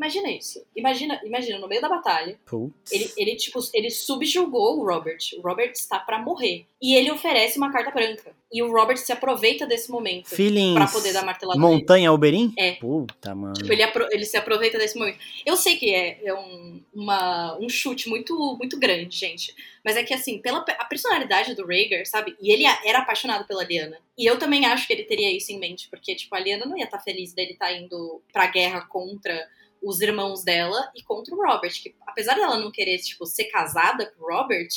Imagina isso. Imagina, imagina no meio da batalha. Ele, ele, tipo, ele subjugou o Robert. O Robert está para morrer. E ele oferece uma carta branca. E o Robert se aproveita desse momento Feelings pra poder dar martelada. Montanha Oberyn? É. Puta, mano. Tipo, ele, ele se aproveita desse momento. Eu sei que é, é um, uma, um chute muito, muito grande, gente. Mas é que, assim, pela a personalidade do Rhaegar, sabe? E ele era apaixonado pela Liana. E eu também acho que ele teria isso em mente. Porque, tipo, a Liana não ia estar tá feliz dele estar tá indo pra guerra contra os irmãos dela e contra o Robert, que apesar dela não querer, tipo, ser casada com o Robert,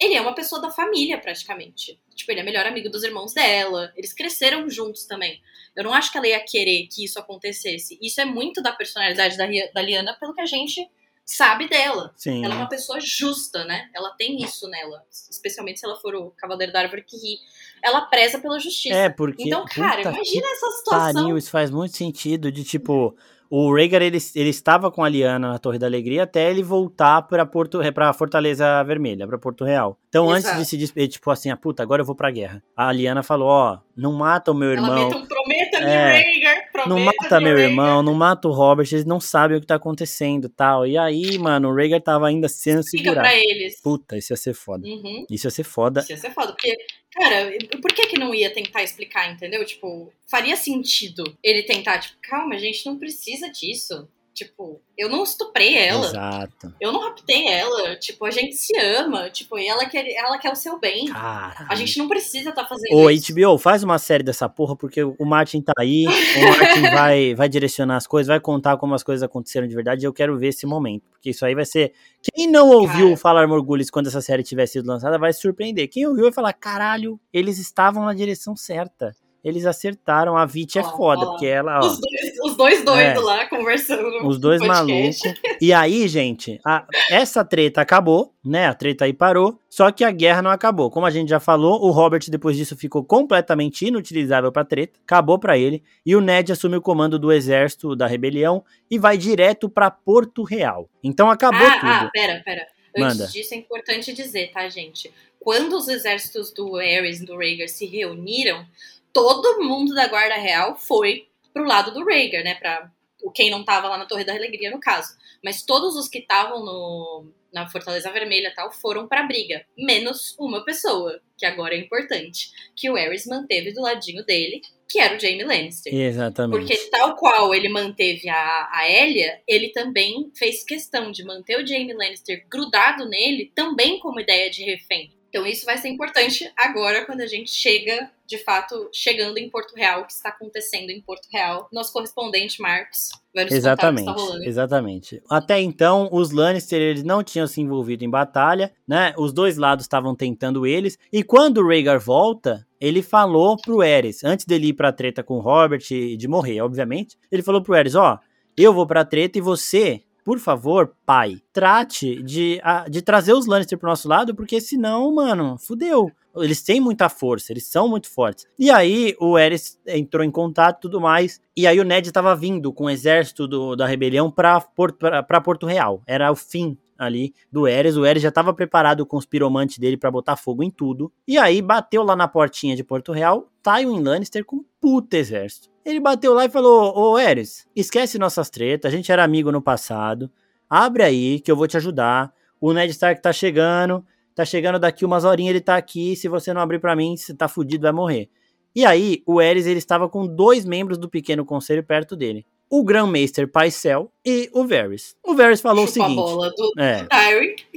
ele é uma pessoa da família, praticamente. Tipo, ele é melhor amigo dos irmãos dela. Eles cresceram juntos também. Eu não acho que ela ia querer que isso acontecesse. Isso é muito da personalidade da, da Liana, pelo que a gente sabe dela. Sim. Ela é uma pessoa justa, né? Ela tem isso nela. Especialmente se ela for o Cavaleiro da Árvore que ri. Ela preza pela justiça. É, porque. Então, cara, imagina essa situação. Pariu, isso faz muito sentido de tipo. O Rhaegar, ele, ele estava com a Liana na Torre da Alegria até ele voltar para Porto para Fortaleza Vermelha, para Porto Real. Então, Exato. antes de se despedir, tipo assim, a ah, puta, agora eu vou pra guerra. A Liana falou, ó, não mata o meu irmão. Ela prometa é, Rhaegar, prometa Não mata meu Rhaegar. irmão, não mata o Robert, eles não sabem o que tá acontecendo tal. E aí, mano, o Rhaegar tava ainda sendo Fica segurado. pra eles. Puta, isso ia ser foda. Uhum. Isso ia ser foda. Isso ia ser foda, porque Cara, por que que não ia tentar explicar, entendeu? Tipo, faria sentido ele tentar, tipo, calma, a gente não precisa disso. Tipo, eu não estuprei ela. Exato. Eu não raptei ela. Tipo, a gente se ama. Tipo, e ela quer, ela quer o seu bem. Caralho. A gente não precisa estar tá fazendo Ô, isso. HBO, faz uma série dessa porra, porque o Martin tá aí. o Martin vai, vai direcionar as coisas, vai contar como as coisas aconteceram de verdade. E eu quero ver esse momento. Porque isso aí vai ser. Quem não ouviu Cara. Falar Morgulhos quando essa série tiver sido lançada vai se surpreender. Quem ouviu vai falar: caralho, eles estavam na direção certa eles acertaram. A Vit é foda, porque ela. Ó, os, dois, os dois doidos é, lá conversando. Os dois malucos. E aí, gente, a, essa treta acabou, né? A treta aí parou. Só que a guerra não acabou. Como a gente já falou, o Robert depois disso ficou completamente inutilizável pra treta. Acabou pra ele. E o Ned assume o comando do exército da rebelião e vai direto pra Porto Real. Então acabou ah, tudo. Ah, pera, pera. Antes Manda. disso é importante dizer, tá, gente? Quando os exércitos do Ares e do Rhaegar se reuniram, todo mundo da Guarda Real foi pro lado do Rhaegar, né? Pra quem não tava lá na Torre da Alegria, no caso. Mas todos os que estavam no, na Fortaleza Vermelha tal foram pra briga. Menos uma pessoa, que agora é importante. Que o Aerys manteve do ladinho dele, que era o Jaime Lannister. Exatamente. Porque tal qual ele manteve a, a Elia, ele também fez questão de manter o Jaime Lannister grudado nele, também como ideia de refém. Então isso vai ser importante agora quando a gente chega, de fato, chegando em Porto Real, o que está acontecendo em Porto Real. Nosso correspondente Marcos vai nos exatamente, contar o que está rolando. Exatamente. Até então, os Lannister eles não tinham se envolvido em batalha, né? Os dois lados estavam tentando eles. E quando o Rhaegar volta, ele falou pro Eris, antes dele ir pra treta com o Robert e de morrer, obviamente, ele falou pro Eris, ó, eu vou pra treta e você por favor, pai, trate de, de trazer os Lannister pro nosso lado, porque senão, mano, fudeu. Eles têm muita força, eles são muito fortes. E aí o Eris entrou em contato e tudo mais. E aí o Ned estava vindo com o exército do, da rebelião para Porto, pra Porto Real. Era o fim ali do Eres. O Eres já estava preparado com os piromantes dele para botar fogo em tudo. E aí bateu lá na portinha de Porto Real, Tywin Lannister com um exército. Ele bateu lá e falou: Ô Eres, esquece nossas tretas, a gente era amigo no passado. Abre aí que eu vou te ajudar. O Ned Stark tá chegando, tá chegando daqui umas horinhas, ele tá aqui. Se você não abrir para mim, você tá fudido, vai morrer. E aí, o Eres ele estava com dois membros do pequeno conselho perto dele o Grandmaster Paisel e o Varys. O Varys falou Chupa o seguinte: a bola do, é,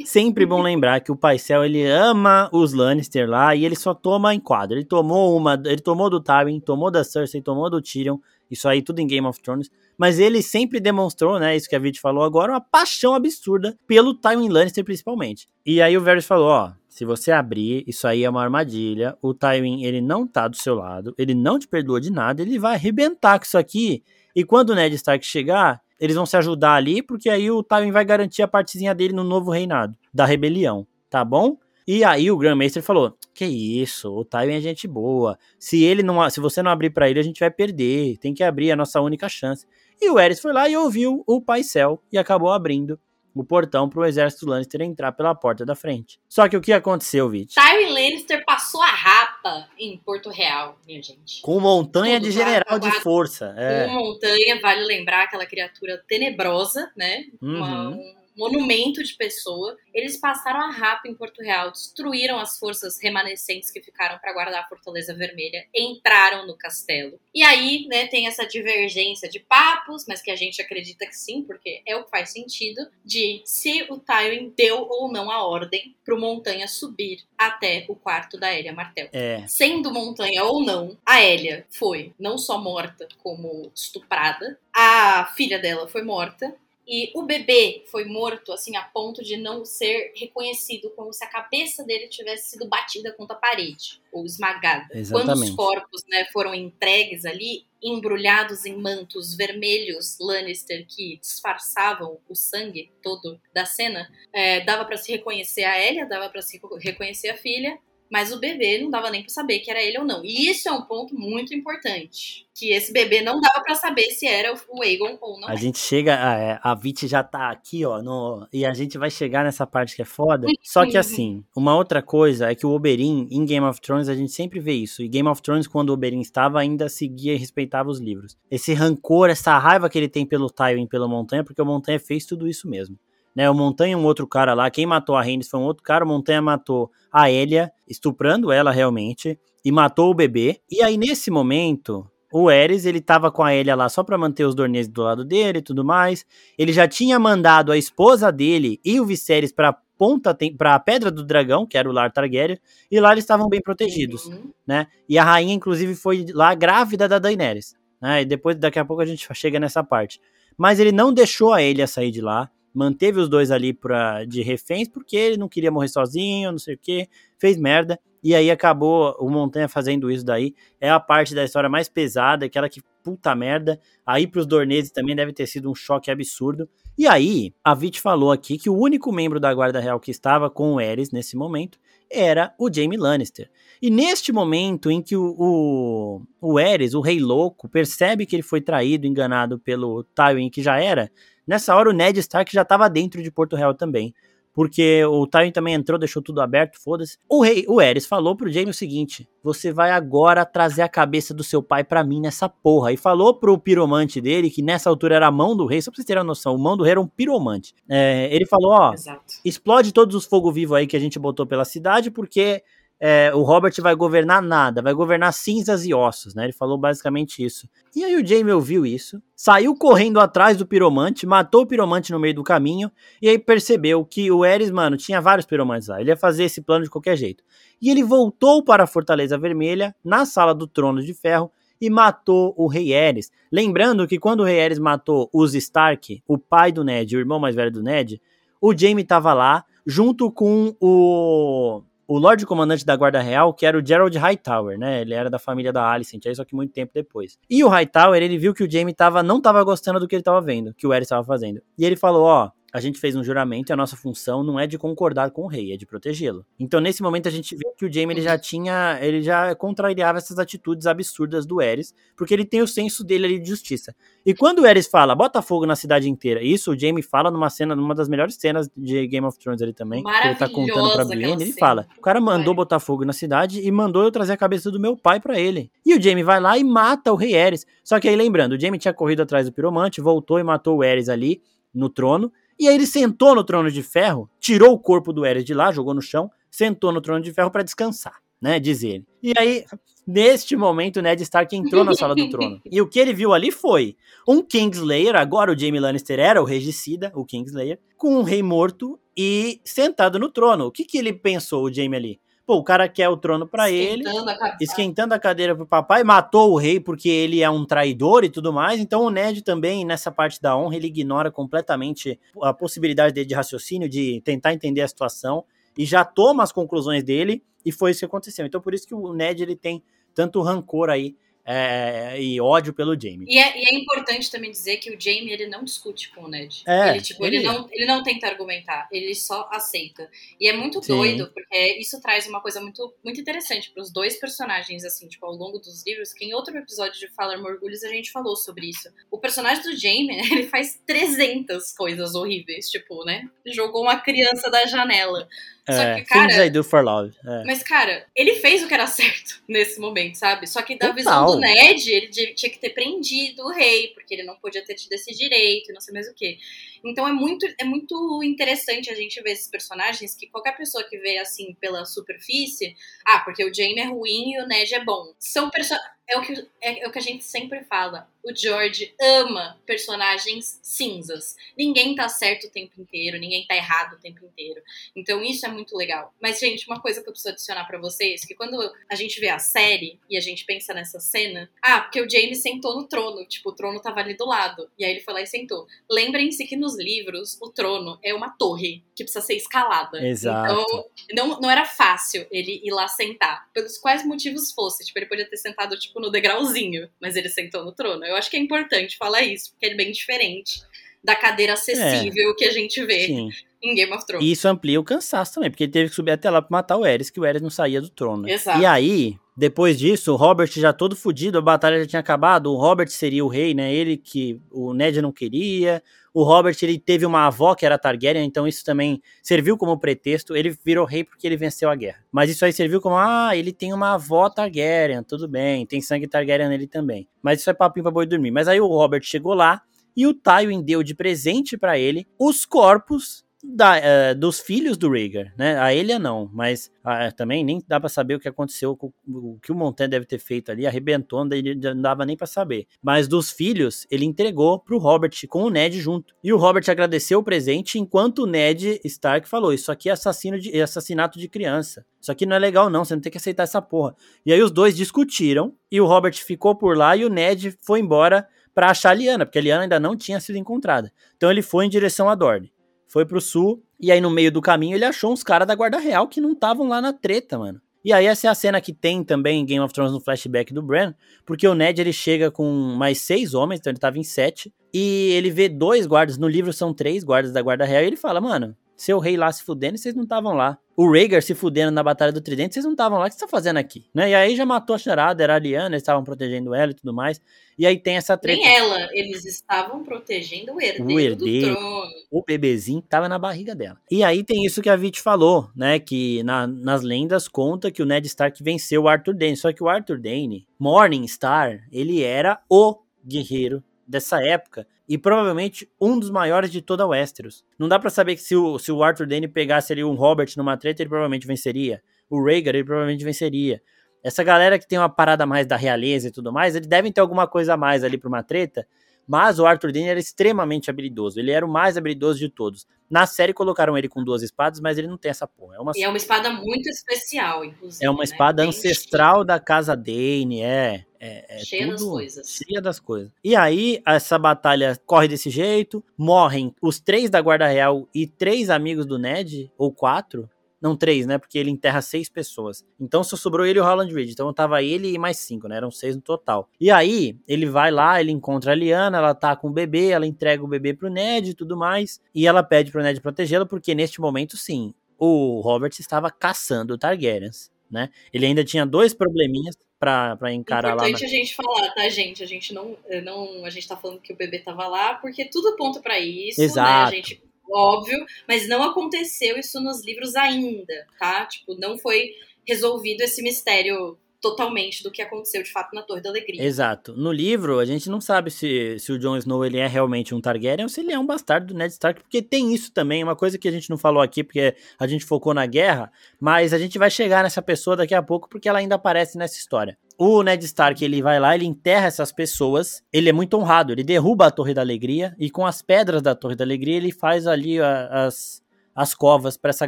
sempre bom lembrar que o Paisel ele ama os Lannister lá e ele só toma em quadro. Ele tomou uma, ele tomou do Tywin, tomou da Cersei, tomou do Tyrion. Isso aí tudo em Game of Thrones. Mas ele sempre demonstrou, né, isso que a Vit falou agora, uma paixão absurda pelo Tywin Lannister principalmente. E aí o Varys falou, ó, se você abrir, isso aí é uma armadilha. O Tywin, ele não tá do seu lado, ele não te perdoa de nada, ele vai arrebentar com isso aqui e quando o Ned Stark chegar, eles vão se ajudar ali, porque aí o Tywin vai garantir a partezinha dele no novo reinado, da rebelião, tá bom? E aí o Grandmaster falou: "Que isso, o Tywin é gente boa. Se ele não, se você não abrir para ele, a gente vai perder. Tem que abrir, a nossa única chance." E o Eris foi lá e ouviu o Paisel e acabou abrindo o portão para o exército Lannister entrar pela porta da frente. Só que o que aconteceu, Vit? Tywin Lannister passou a rapa em Porto Real, minha gente. Com montanha Tudo de general de força. É. Com montanha, vale lembrar aquela criatura tenebrosa, né? Uhum. Uma, um monumento de pessoa. Eles passaram a rapa em Porto Real, destruíram as forças remanescentes que ficaram para guardar a Fortaleza Vermelha, entraram no castelo. E aí, né, tem essa divergência de papos, mas que a gente acredita que sim, porque é o que faz sentido, de se o Tywin deu ou não a ordem pro Montanha subir até o quarto da Elia Martel. É. Sendo Montanha ou não, a Elia foi não só morta, como estuprada. A filha dela foi morta e o bebê foi morto, assim, a ponto de não ser reconhecido, como se a cabeça dele tivesse sido batida contra a parede ou esmagada. Exatamente. Quando os corpos né, foram entregues ali, embrulhados em mantos vermelhos Lannister que disfarçavam o sangue todo da cena, é, dava para se reconhecer a Elia, dava para se reconhecer a filha, mas o bebê não dava nem para saber que era ele ou não. E isso é um ponto muito importante, que esse bebê não dava para saber se era o Aegon ou não. A gente chega, a, é, a Vit já tá aqui, ó, no, e a gente vai chegar nessa parte que é foda. Só que assim, uma outra coisa é que o Oberyn em Game of Thrones a gente sempre vê isso. E Game of Thrones quando o Oberyn estava ainda seguia e respeitava os livros. Esse rancor, essa raiva que ele tem pelo Tywin, pelo Montanha, porque o Montanha fez tudo isso mesmo né? O Montanha, um outro cara lá, quem matou a Rhaenys foi um outro cara, o Montanha matou a Elia, estuprando ela realmente, e matou o bebê. E aí, nesse momento, o Eris, ele tava com a Elia lá só para manter os Dornês do lado dele e tudo mais. Ele já tinha mandado a esposa dele e o Viserys pra ponta, pra Pedra do Dragão, que era o lar Targaryen, e lá eles estavam bem protegidos, uhum. né? E a rainha, inclusive, foi lá grávida da Daenerys, né? E depois, daqui a pouco, a gente chega nessa parte. Mas ele não deixou a Elia sair de lá, manteve os dois ali pra, de reféns, porque ele não queria morrer sozinho, não sei o que, fez merda, e aí acabou o Montanha fazendo isso daí. É a parte da história mais pesada, aquela que puta merda. Aí pros Dorneses também deve ter sido um choque absurdo. E aí, a Vit falou aqui que o único membro da Guarda Real que estava com o Eris nesse momento era o Jaime Lannister. E neste momento em que o, o, o Eris, o Rei Louco, percebe que ele foi traído, enganado pelo Tywin, que já era Nessa hora o Ned Stark já estava dentro de Porto Real também. Porque o Tywin também entrou, deixou tudo aberto, foda-se. O rei, o Eris falou pro Jaime o seguinte: "Você vai agora trazer a cabeça do seu pai para mim nessa porra". E falou pro piromante dele que nessa altura era a mão do rei, só pra vocês terem uma noção, o mão do rei era um piromante. É, ele falou, ó, Exato. explode todos os fogo vivo aí que a gente botou pela cidade, porque é, o Robert vai governar nada, vai governar cinzas e ossos, né? Ele falou basicamente isso. E aí o Jamie ouviu isso, saiu correndo atrás do piromante, matou o piromante no meio do caminho, e aí percebeu que o Eris, mano, tinha vários piromantes lá. Ele ia fazer esse plano de qualquer jeito. E ele voltou para a Fortaleza Vermelha, na sala do Trono de Ferro, e matou o Rei Ares. Lembrando que quando o Rei Ares matou os Stark, o pai do Ned, o irmão mais velho do Ned, o Jaime estava lá, junto com o, o Lorde Comandante da Guarda Real, que era o Gerald Hightower, né? Ele era da família da Alicent, só que muito tempo depois. E o Hightower, ele viu que o Jaime tava, não estava gostando do que ele estava vendo, que o Ares estava fazendo. E ele falou, ó, a gente fez um juramento e a nossa função não é de concordar com o rei, é de protegê-lo. Então, nesse momento, a gente vê que o Jaime ele já tinha, ele já contrariava essas atitudes absurdas do Eris, porque ele tem o senso dele ali de justiça. E quando o Eris fala, bota fogo na cidade inteira, isso o Jaime fala numa cena, numa das melhores cenas de Game of Thrones ali também, que ele tá contando pra Brienne, ele fala, o cara mandou botar fogo na cidade e mandou eu trazer a cabeça do meu pai para ele. E o Jaime vai lá e mata o rei Eris. Só que aí, lembrando, o Jaime tinha corrido atrás do piromante, voltou e matou o Eris ali, no trono, e aí ele sentou no trono de ferro, tirou o corpo do Eris de lá, jogou no chão, sentou no trono de ferro para descansar, né? Diz ele. E aí, neste momento, Ned Stark entrou na sala do trono. E o que ele viu ali foi um Kingslayer, agora o Jaime Lannister era o regicida, o Kingslayer, com um rei morto e sentado no trono. O que, que ele pensou, o Jaime ali? Pô, o cara quer o trono para ele, a esquentando a cadeira pro papai, matou o rei porque ele é um traidor e tudo mais. Então o Ned também, nessa parte da honra, ele ignora completamente a possibilidade dele de raciocínio, de tentar entender a situação e já toma as conclusões dele. E foi isso que aconteceu. Então por isso que o Ned ele tem tanto rancor aí é, e ódio pelo Jamie. E é, e é, importante também dizer que o Jamie ele não discute com o Ned. É, ele, tipo, ele... ele, não, ele não tenta argumentar, ele só aceita. E é muito Sim. doido, porque isso traz uma coisa muito, muito interessante para os dois personagens, assim, tipo, ao longo dos livros, que em outro episódio de Falar Morgulhos a gente falou sobre isso. O personagem do Jamie, ele faz 300 coisas horríveis, tipo, né? Jogou uma criança da janela. Só é, que, cara, things I do for love. É. Mas, cara, ele fez o que era certo nesse momento, sabe? Só que da Total. visão do Ned, ele tinha que ter prendido o rei, porque ele não podia ter tido esse direito e não sei mais o que. Então é muito, é muito interessante a gente ver esses personagens que qualquer pessoa que vê assim pela superfície, ah, porque o Jaime é ruim e o Ned é bom. São personagens é o, que, é, é, o que a gente sempre fala. O George ama personagens cinzas. Ninguém tá certo o tempo inteiro, ninguém tá errado o tempo inteiro. Então isso é muito legal. Mas, gente, uma coisa que eu preciso adicionar para vocês, que quando a gente vê a série e a gente pensa nessa cena, ah, porque o James sentou no trono, tipo, o trono tava ali do lado. E aí ele foi lá e sentou. Lembrem-se que nos livros, o trono é uma torre que precisa ser escalada. Exato. Então, não, não era fácil ele ir lá sentar. Pelos quais motivos fosse. Tipo, ele podia ter sentado, tipo, no degrauzinho, mas ele sentou no trono. Eu acho que é importante falar isso, porque é bem diferente da cadeira acessível é, que a gente vê sim. em Game of Thrones. E isso amplia o cansaço também, porque ele teve que subir até lá pra matar o Eris, que o Eris não saía do trono. Exato. E aí, depois disso, o Robert já todo fudido, a batalha já tinha acabado, o Robert seria o rei, né? Ele que o Ned não queria. O Robert ele teve uma avó que era Targaryen, então isso também serviu como pretexto. Ele virou rei porque ele venceu a guerra. Mas isso aí serviu como, ah, ele tem uma avó Targaryen, tudo bem, tem sangue Targaryen nele também. Mas isso é papinho pra boi dormir. Mas aí o Robert chegou lá e o Tywin deu de presente para ele os corpos da, uh, dos filhos do Rhaegar, né? A Elia não, mas uh, também nem dá para saber o que aconteceu, o que o Montaigne deve ter feito ali, arrebentou, não dava nem para saber. Mas dos filhos, ele entregou pro Robert com o Ned junto. E o Robert agradeceu o presente, enquanto o Ned Stark falou: Isso aqui é assassino de, assassinato de criança. Isso aqui não é legal, não, você não tem que aceitar essa porra. E aí os dois discutiram, e o Robert ficou por lá, e o Ned foi embora para achar a Liana, porque a Liana ainda não tinha sido encontrada. Então ele foi em direção a Dorne foi pro sul, e aí no meio do caminho ele achou uns caras da Guarda Real que não estavam lá na treta, mano. E aí essa é a cena que tem também em Game of Thrones no flashback do Bran, porque o Ned ele chega com mais seis homens, então ele tava em sete, e ele vê dois guardas, no livro são três guardas da Guarda Real, e ele fala, mano, seu rei lá se fudendo e vocês não estavam lá. O Rhaegar se fudendo na Batalha do Tridente, vocês não estavam lá, o que você tá fazendo aqui? Né? E aí já matou a charada, era a Liana, eles estavam protegendo ela e tudo mais. E aí tem essa treta. Nem ela, eles estavam protegendo o herdeiro, o herdeiro do trono. O bebezinho tava na barriga dela. E aí tem isso que a Vit falou, né? Que na, nas lendas conta que o Ned Stark venceu o Arthur Dane. Só que o Arthur Dane, Morningstar, ele era o guerreiro dessa época e provavelmente um dos maiores de toda Westeros. Não dá para saber que se o, se o Arthur Dane pegasse ali um Robert numa treta, ele provavelmente venceria. o Rhaegar ele provavelmente venceria. Essa galera que tem uma parada mais da realeza e tudo mais, eles devem ter alguma coisa a mais ali pra uma treta, mas o Arthur Dane era extremamente habilidoso. Ele era o mais habilidoso de todos. Na série colocaram ele com duas espadas, mas ele não tem essa porra. É uma... E é uma espada muito especial, inclusive. É uma né? espada ancestral da casa Dane, é. É, é cheia das coisas. Cheia das coisas. E aí, essa batalha corre desse jeito. Morrem os três da Guarda Real e três amigos do Ned, ou quatro. Não, três, né? Porque ele enterra seis pessoas. Então só sobrou ele e o Holland Reed. Então tava ele e mais cinco, né? Eram seis no total. E aí, ele vai lá, ele encontra a Liana, ela tá com o bebê, ela entrega o bebê pro Ned e tudo mais. E ela pede pro Ned protegê-la, porque neste momento, sim, o Robert estava caçando o Targaryens, né? Ele ainda tinha dois probleminhas pra, pra encarar Importante lá. Importante na... a gente falar, tá, gente? A gente não, não. A gente tá falando que o bebê tava lá, porque tudo aponta para isso, Exato. né? A gente óbvio, mas não aconteceu isso nos livros ainda, tá? Tipo, não foi resolvido esse mistério totalmente do que aconteceu de fato na Torre da Alegria. Exato. No livro, a gente não sabe se, se o Jon Snow ele é realmente um Targaryen ou se ele é um bastardo do Ned Stark, porque tem isso também, uma coisa que a gente não falou aqui porque a gente focou na guerra, mas a gente vai chegar nessa pessoa daqui a pouco porque ela ainda aparece nessa história. O Ned Stark, ele vai lá, ele enterra essas pessoas, ele é muito honrado, ele derruba a Torre da Alegria e com as pedras da Torre da Alegria ele faz ali as, as covas para essa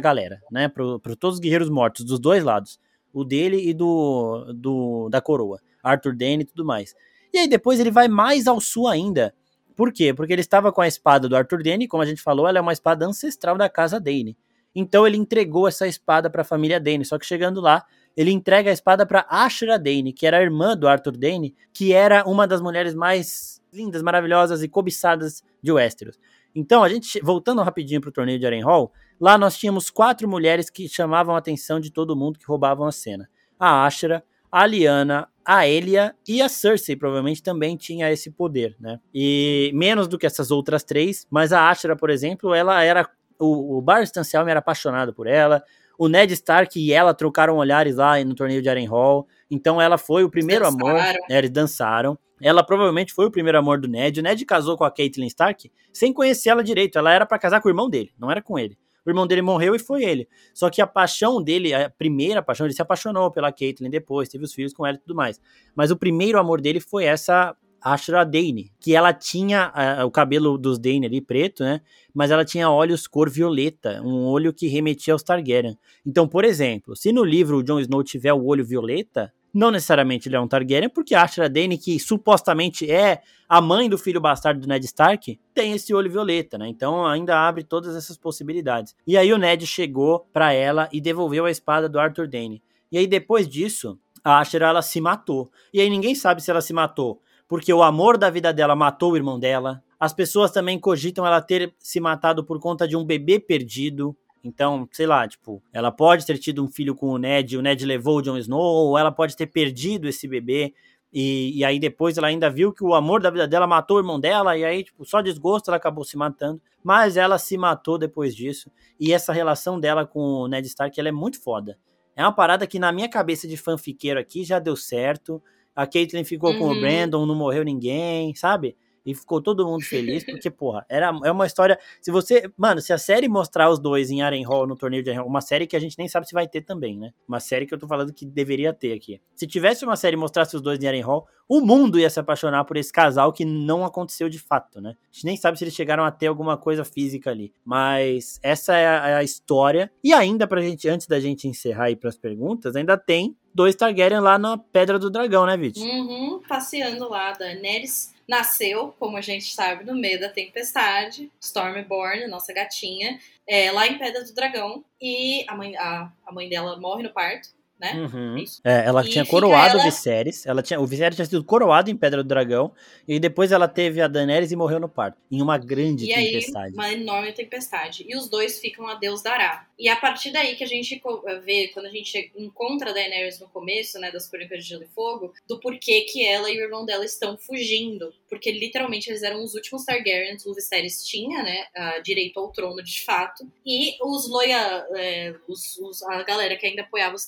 galera, né, para todos os guerreiros mortos dos dois lados o dele e do, do da coroa, Arthur Dane e tudo mais. E aí depois ele vai mais ao sul ainda. Por quê? Porque ele estava com a espada do Arthur Dane, como a gente falou, ela é uma espada ancestral da casa Dane. Então ele entregou essa espada para a família Dane, só que chegando lá, ele entrega a espada para Ashra Dane, que era a irmã do Arthur Dane, que era uma das mulheres mais lindas, maravilhosas e cobiçadas de Westeros. Então, a gente, voltando rapidinho pro torneio de Harrenhal, lá nós tínhamos quatro mulheres que chamavam a atenção de todo mundo que roubavam a cena. A Ashra, a Lyanna, a Elia e a Cersei provavelmente também tinha esse poder, né? E menos do que essas outras três, mas a Ashra, por exemplo, ela era o, o Bar Stancial era apaixonado por ela, o Ned Stark e ela trocaram olhares lá no torneio de Harrenhal, então ela foi o primeiro amor, é, eles dançaram. Ela provavelmente foi o primeiro amor do Ned. O Ned casou com a Caitlyn Stark sem conhecer ela direito. Ela era para casar com o irmão dele, não era com ele. O irmão dele morreu e foi ele. Só que a paixão dele, a primeira paixão, ele se apaixonou pela Caitlyn depois, teve os filhos com ela e tudo mais. Mas o primeiro amor dele foi essa Ashra Dane, que ela tinha o cabelo dos Dane ali preto, né? Mas ela tinha olhos cor violeta, um olho que remetia aos Targaryen. Então, por exemplo, se no livro o Jon Snow tiver o olho violeta, não necessariamente ele é um Targaryen, porque a Ashra Dane, que supostamente é a mãe do filho bastardo do Ned Stark, tem esse olho violeta, né? Então ainda abre todas essas possibilidades. E aí o Ned chegou para ela e devolveu a espada do Arthur Dane. E aí depois disso, a Ashra ela se matou. E aí ninguém sabe se ela se matou porque o amor da vida dela matou o irmão dela. As pessoas também cogitam ela ter se matado por conta de um bebê perdido. Então, sei lá, tipo, ela pode ter tido um filho com o Ned, o Ned levou o Jon Snow, ou ela pode ter perdido esse bebê. E, e aí depois ela ainda viu que o amor da vida dela matou o irmão dela, e aí, tipo, só desgosto ela acabou se matando. Mas ela se matou depois disso. E essa relação dela com o Ned Stark, ela é muito foda. É uma parada que na minha cabeça de fanfiqueiro aqui já deu certo. A Caitlyn ficou uhum. com o uhum. Brandon, não morreu ninguém, sabe? E ficou todo mundo feliz, porque, porra, era, é uma história. Se você. Mano, se a série mostrar os dois em Harrenhal, no torneio de Harrenhal, uma série que a gente nem sabe se vai ter também, né? Uma série que eu tô falando que deveria ter aqui. Se tivesse uma série e mostrasse os dois em Harrenhal, o mundo ia se apaixonar por esse casal que não aconteceu de fato, né? A gente nem sabe se eles chegaram a ter alguma coisa física ali. Mas essa é a, é a história. E ainda pra gente, antes da gente encerrar aí pras perguntas, ainda tem dois Targaryen lá na Pedra do Dragão, né, Vit? Uhum, passeando lá. Daenerys nasceu, como a gente sabe, no meio da tempestade. Stormborn, nossa gatinha, é, lá em Pedra do Dragão. E a mãe, a, a mãe dela morre no parto né? Uhum. É, ela e tinha coroado ela... o Viserys. Ela tinha, o Viserys tinha sido coroado em Pedra do Dragão. E depois ela teve a Daenerys e morreu no parto. Em uma grande e tempestade. Aí, uma enorme tempestade. E os dois ficam a Deus dará. E a partir daí que a gente vê, quando a gente encontra a Daenerys no começo, né, das Crônicas de Gelo e Fogo, do porquê que ela e o irmão dela estão fugindo. Porque literalmente eles eram os últimos Targaryens. O Viserys tinha, né, direito ao trono de fato. E os Loya, é, os, os, a galera que ainda apoiava os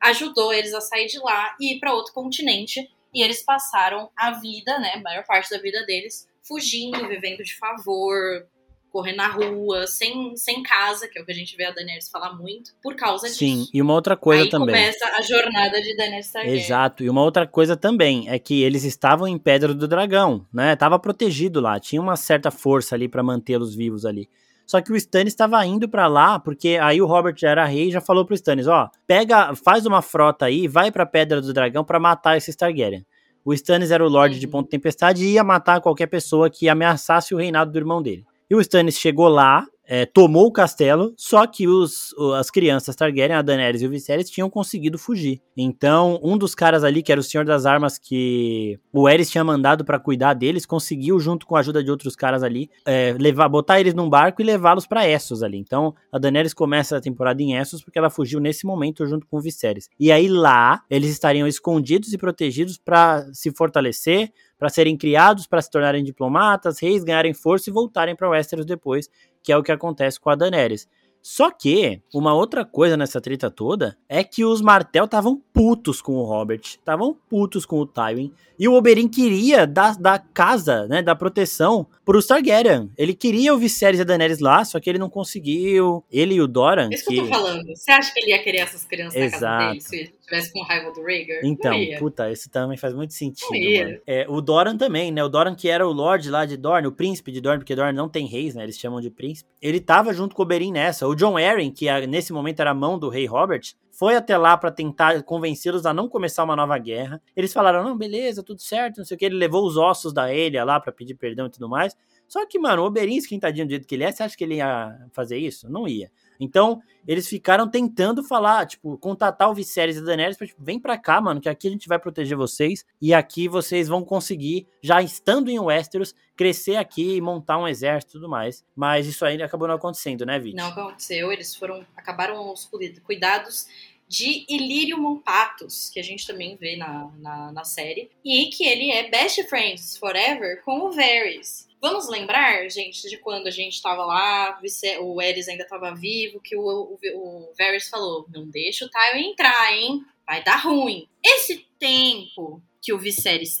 Ajudou eles a sair de lá e ir para outro continente. E eles passaram a vida, né, a maior parte da vida deles, fugindo, vivendo de favor, correr na rua, sem, sem casa, que é o que a gente vê a Daenerys falar muito, por causa disso. Sim, e uma outra coisa Aí também. começa a jornada de Daenerys Targaryen. Exato, e uma outra coisa também é que eles estavam em Pedra do Dragão, né? Tava protegido lá, tinha uma certa força ali pra mantê-los vivos ali. Só que o Stannis estava indo pra lá, porque aí o Robert já era rei e já falou pro Stannis, ó, pega, faz uma frota aí, vai pra Pedra do Dragão pra matar esses Targaryen. O Stannis era o Lorde de Uhum. Ponto Tempestade e ia matar qualquer pessoa que ameaçasse o reinado do irmão dele. E o Stannis chegou lá, é, tomou o castelo, só que os, as crianças Targaryen, a Daenerys e o Viserys, tinham conseguido fugir. Então, um dos caras ali, que era o Senhor das Armas, que o Aerys tinha mandado pra cuidar deles, conseguiu, junto com a ajuda de outros caras ali, é, levar, botar eles num barco e levá-los pra Essos ali. Então, a Daenerys começa a temporada em Essos porque ela fugiu nesse momento junto com o Viserys. E aí lá, eles estariam escondidos e protegidos pra se fortalecer, pra serem criados, pra se tornarem diplomatas, reis, ganharem força e voltarem pra Westeros depois, que é o que acontece com a Daenerys. Só que, uma outra coisa nessa treta toda é que os Martel estavam putos com o Robert, estavam putos com o Tywin, e o Oberyn queria da, da casa, né, da proteção pros Targaryen. Ele queria o Viserys e a Daenerys lá, só que ele não conseguiu. Ele e o Doran, isso que eu tô falando. Você acha que ele ia querer essas crianças na casa Exato. dele tivesse com raiva do Rhaegar? Então, puta, isso também faz muito sentido. É, o Doran também, né? O Doran que era o Lorde lá de Dorne, o príncipe de Dorne, porque Dorne não tem reis, né? Eles chamam de príncipe. Ele tava junto com o Oberyn nessa. O John Arryn, que ah, nesse momento era a mão do rei Robert, foi até lá pra tentar convencê-los a não começar uma nova guerra. Eles falaram, não, beleza, tudo certo, não sei o que. Ele levou os ossos da Elia lá pra pedir perdão e tudo mais. Só que, mano, o Oberyn, esquentadinho do jeito que ele é, você acha que ele ia fazer isso? Não ia. Então, eles ficaram tentando falar, tipo, contatar o Viserys e a Daenerys pra, tipo, vem pra cá, mano, que aqui a gente vai proteger vocês e aqui vocês vão conseguir, já estando em Westeros, crescer aqui e montar um exército e tudo mais. Mas isso aí acabou não acontecendo, né, Vit? Não aconteceu, eles foram. acabaram os cuid- cuidados de Ilírio Monpatos, que a gente também vê na, na, na série, e que ele é best friends forever com o Varys. Vamos lembrar, gente, de quando a gente tava lá, o Ares ainda tava vivo, que o, o, o Varys falou: não deixa o Tywin entrar, hein? Vai dar ruim. Esse tempo que o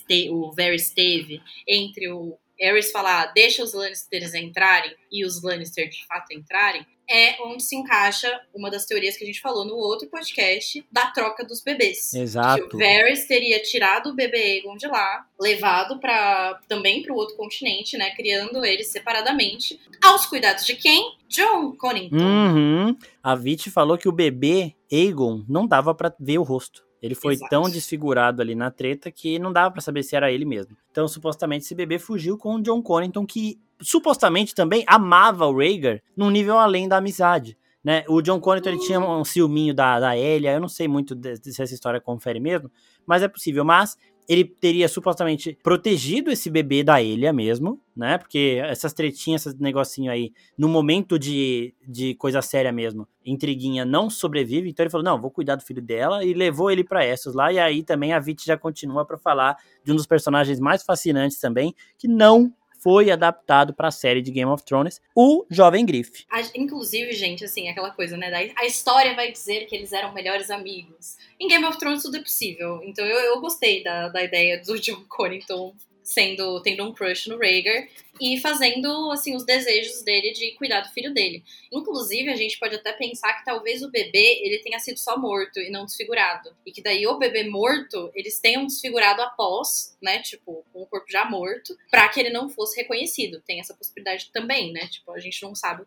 te, o Varys teve entre o Aerys falar deixa os Lannisters entrarem e os Lannister de fato entrarem, é onde se encaixa uma das teorias que a gente falou no outro podcast da troca dos bebês. Exato. Que o Varys teria tirado o bebê Aegon de lá, levado para também para o outro continente, né, criando eles separadamente, aos cuidados de quem? John Connington. Uhum. A Vit falou que o bebê Aegon não dava pra ver o rosto. Ele foi Exato. tão desfigurado ali na treta que não dava pra saber se era ele mesmo. Então, supostamente, esse bebê fugiu com o John Connington, que supostamente também amava o Rhaegar num nível além da amizade. Né? O John Connington ele tinha um ciúminho da, da Elia, eu não sei muito de se essa história confere mesmo, mas é possível. Mas ele teria supostamente protegido esse bebê da Elia mesmo, né? Porque essas tretinhas, esses negocinho aí, no momento de, de coisa séria mesmo, intriguinha não sobrevive. Então ele falou: não, vou cuidar do filho dela e levou ele pra Essos lá. E aí também a Vit já continua pra falar de um dos personagens mais fascinantes também, que não foi adaptado pra série de Game of Thrones, o Jovem Griff. A- inclusive, gente, assim, aquela coisa, né? A história vai dizer que eles eram melhores amigos. Em Game of Thrones tudo é possível. Então eu, eu gostei da, da ideia do John Connington sendo, tendo um crush no Rhaegar e fazendo, assim, os desejos dele de cuidar do filho dele. Inclusive, a gente pode até pensar que talvez o bebê, ele tenha sido só morto e não desfigurado. E que daí o bebê morto, eles tenham desfigurado após, né, tipo, com o corpo já morto, pra que ele não fosse reconhecido. Tem essa possibilidade também, né? Tipo, a gente não sabe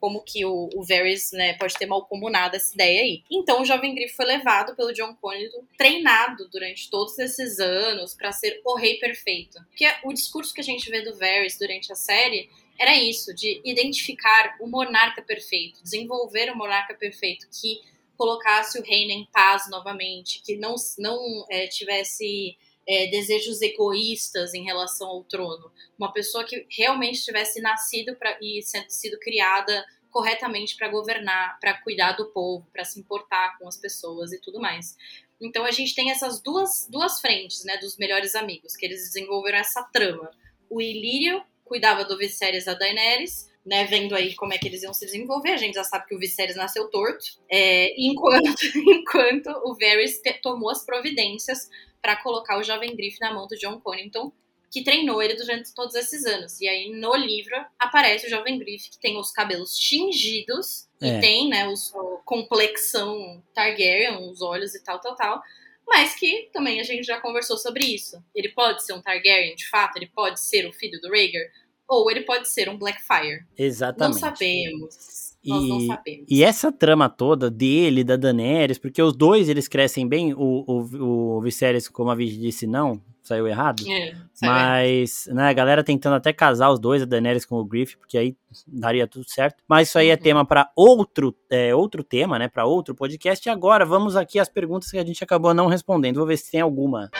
como que o, o Varys, né, pode ter malcomunado essa ideia aí. Então, o Jovem Grifo foi levado pelo John Connington, treinado durante todos esses anos pra ser o rei perfeito. Porque o discurso que a gente vê do Varys durante a série era isso, de identificar o monarca perfeito, desenvolver o monarca perfeito que colocasse o reino em paz novamente, que não, não é, tivesse é, desejos egoístas em relação ao trono. Uma pessoa que realmente tivesse nascido pra, e sido criada corretamente para governar, para cuidar do povo, para se importar com as pessoas e tudo mais. Então a gente tem essas duas, duas frentes, né, dos melhores amigos, que eles desenvolveram essa trama. O Ilírio cuidava do Viserys da Daenerys, né, vendo aí como é que eles iam se desenvolver. A gente já sabe que o Viserys nasceu torto, é, enquanto, enquanto o Varys te- tomou as providências para colocar o jovem Griff na mão do John Connington que treinou ele durante todos esses anos. E aí no livro aparece o jovem Griff que tem os cabelos tingidos é. e tem, né, os, a complexão Targaryen, os olhos e tal, tal, tal. Mas que também a gente já conversou sobre isso. Ele pode ser um Targaryen, de fato, ele pode ser o filho do Rhaegar, ou ele pode ser um Blackfire. Exatamente. Não sabemos. Nós e, não sabemos. E essa trama toda dele, da Daenerys, porque os dois eles crescem bem, o, o, o Viserys, como a Vicky disse, não, saiu errado. É, saiu mas, errado. né, a galera tentando até casar os dois, a Daenerys com o Griff, porque aí daria tudo certo. Mas isso aí é uhum. tema para outro, é, outro tema, né, para outro podcast. E agora vamos aqui às perguntas que a gente acabou não respondendo. Vou ver se tem alguma.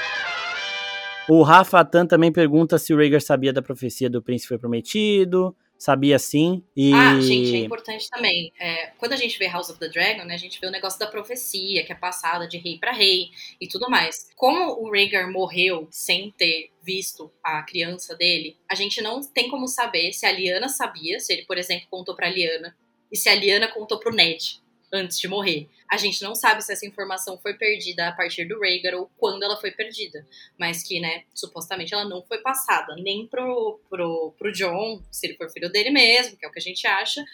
O Rafa Tan também pergunta se o Rhaegar sabia da profecia do príncipe foi prometido sabia sim. E... Ah, gente, é importante também. É, quando a gente vê House of the Dragon, né, a gente vê o negócio da profecia, que é passada de rei para rei e tudo mais. Como o Rhaegar morreu sem ter visto a criança dele, a gente não tem como saber se a Liana sabia, se ele, por exemplo, contou pra Liana, e se a Liana contou pro Ned antes de morrer. A gente não sabe se essa informação foi perdida a partir do Rhaegar ou quando ela foi perdida, mas que, né, supostamente ela não foi passada nem pro, pro, pro John, se ele for filho dele mesmo, que é o que a gente acha,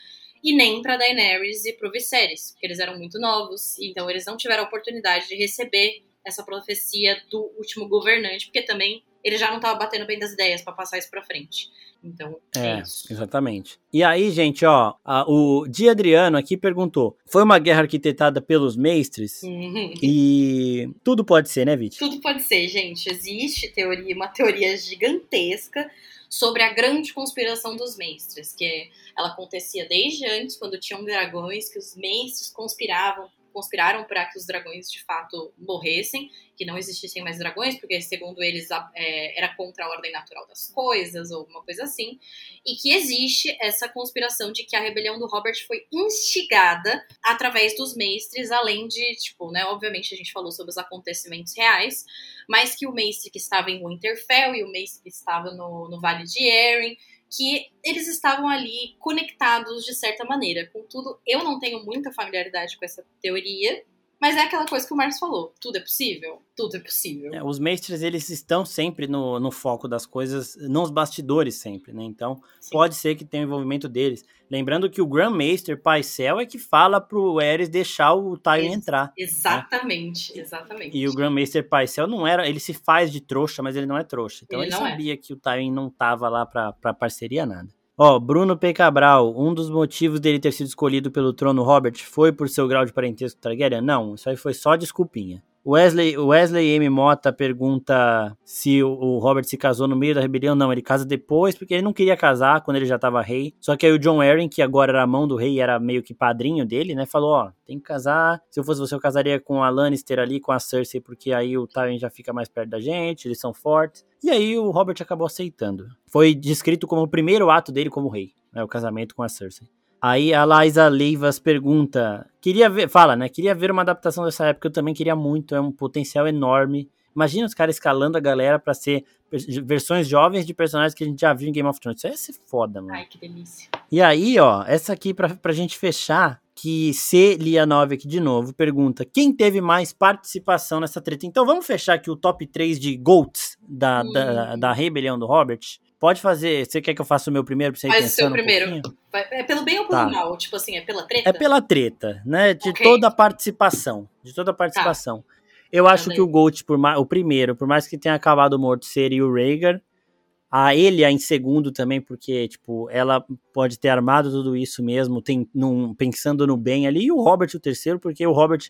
e nem para Daenerys e pro Viserys, porque eles eram muito novos, então eles não tiveram a oportunidade de receber essa profecia do último governante, porque também ele já não estava batendo bem das ideias para passar isso para frente. Então, é, é, isso. Exatamente. E aí, gente, ó, a, o Di Adriano aqui perguntou: foi uma guerra arquitetada pelos mestres? Uhum. E tudo pode ser, né, Vit? Tudo pode ser, gente. Existe teoria, uma teoria gigantesca sobre a grande conspiração dos mestres, que ela acontecia desde antes, quando tinham dragões, que os mestres conspiravam conspiraram para que os dragões de fato morressem, que não existissem mais dragões, porque segundo eles é, era contra a ordem natural das coisas ou uma coisa assim, e que existe essa conspiração de que a rebelião do Robert foi instigada através dos mestres, além de, tipo, né, obviamente a gente falou sobre os acontecimentos reais, mas que o mestre que estava em Winterfell e o mestre que estava no, no Vale de Erin que eles estavam ali conectados de certa maneira. Contudo, eu não tenho muita familiaridade com essa teoria, mas é aquela coisa que o Marcos falou: tudo é possível? Tudo é possível. É, os mestres, eles estão sempre no, no foco das coisas, nos bastidores sempre, né? Então, Sim. pode ser que tenha o envolvimento deles. Lembrando que o Grandmaster Paisel é que fala pro Eris deixar o Tywin Ex entrar. Né? Exatamente, né? exatamente. E o Grandmaster Paisel não era, ele se faz de trouxa, mas ele não é trouxa. Então ele, ele é. sabia é. que o Tywin não tava lá pra, pra parceria nada. Ó, Bruno P. Cabral, um dos motivos dele ter sido escolhido pelo trono Robert foi por seu grau de parentesco Targaryen? Não, isso aí foi só desculpinha. Wesley, Wesley M. Mota pergunta se o Robert se casou no meio da rebelião. Não, ele casa depois, porque ele não queria casar quando ele já estava rei. Só que aí o John Arryn, que agora era a mão do rei e era meio que padrinho dele, né? Falou: Ó, tem que casar. Se eu fosse você, eu casaria com a Lannister ali, com a Cersei, porque aí o Tywin já fica mais perto da gente, eles são fortes. E aí o Robert acabou aceitando. Foi descrito como o primeiro ato dele como rei, né? O casamento com a Cersei. Aí a Liza Leivas pergunta, queria ver, fala, né? Queria ver uma adaptação dessa época, eu também queria muito, é um potencial enorme. Imagina os caras escalando a galera para ser versões jovens de personagens que a gente já viu em Game of Thrones. Isso ia ser foda, mano. Ai, que delícia. E aí, ó, essa aqui pra, pra gente fechar, que C. Lianov aqui de novo pergunta: quem teve mais participação nessa treta? Então vamos fechar aqui o top 3 de GOATs da, hum. da, da rebelião do Robert. Pode fazer. Você quer que eu faça o meu primeiro pra você Faz o seu primeiro. Um é pelo bem ou pelo tá. mal? Tipo assim, é pela treta? É pela treta, né? De okay. toda a participação. De toda a participação. Tá. Eu acho que o Gold, por mais, o primeiro, por mais que tenha acabado morto, seria o Rhaegar. A ele em segundo também, porque, tipo, ela pode ter armado tudo isso mesmo, tem, num, pensando no bem ali. E o Robert, o terceiro, porque o Robert,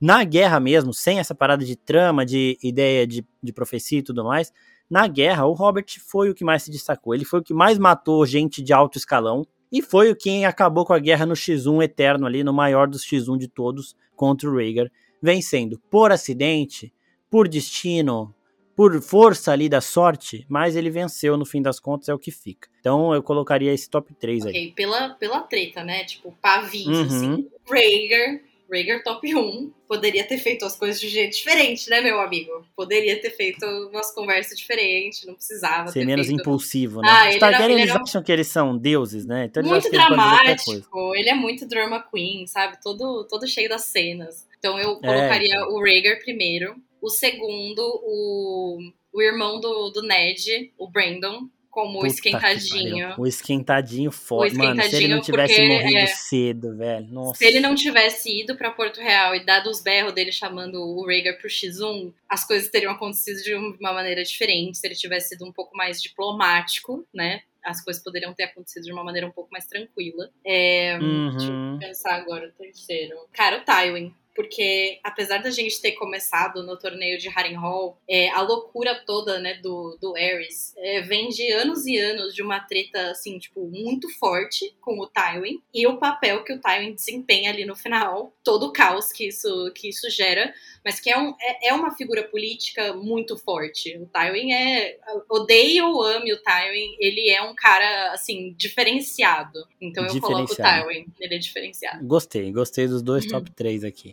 na guerra mesmo, sem essa parada de trama, de ideia de, de profecia e tudo mais, na guerra, o Robert foi o que mais se destacou. Ele foi o que mais matou gente de alto escalão e foi o quem acabou com a guerra no X1 eterno ali, no maior dos X1 de todos, contra o Rhaegar, vencendo por acidente, por destino, por força ali da sorte, mas ele venceu no fim das contas, é o que fica. Então eu colocaria esse top 3 okay, aí. Pela, pela treta, né? Tipo, pavis, uhum. assim. Rhaegar, Rhaegar top 1 poderia ter feito as coisas de jeito diferente, né, meu amigo? Poderia ter feito umas conversas diferentes, não precisava Ser menos feito... impulsivo, né? Ah, Os Targaryen, eles acham que eles são deuses, né? Então eles muito dramático, ele é muito drama queen, sabe? Todo, todo cheio das cenas. Então eu é, colocaria é. o Rhaegar primeiro, o segundo, o, o irmão do, do Ned, o Brandon, como o esquentadinho. O esquentadinho foda. Mano, se ele não tivesse porque, morrido é, cedo, velho. Nossa. Se ele não tivesse ido para Porto Real e dado os berros dele chamando o Rhaegar pro X1, as coisas teriam acontecido de uma maneira diferente. Se ele tivesse sido um pouco mais diplomático, né? As coisas poderiam ter acontecido de uma maneira um pouco mais tranquila. É, uhum. Deixa eu pensar agora o terceiro. Cara, o Tywin porque apesar da gente ter começado no torneio de Harrenhal, é, a loucura toda, né, do, do Ares é, vem de anos e anos de uma treta, assim, tipo, muito forte com o Tywin e o papel que o Tywin desempenha ali no final, todo o caos que isso, que isso gera, mas que é, um, é, é uma figura política muito forte. O Tywin é. Odeie ou ame o Tywin, ele é um cara, assim, diferenciado. Então eu coloco o Tywin, ele é diferenciado. Gostei, gostei dos dois uhum. top 3 aqui.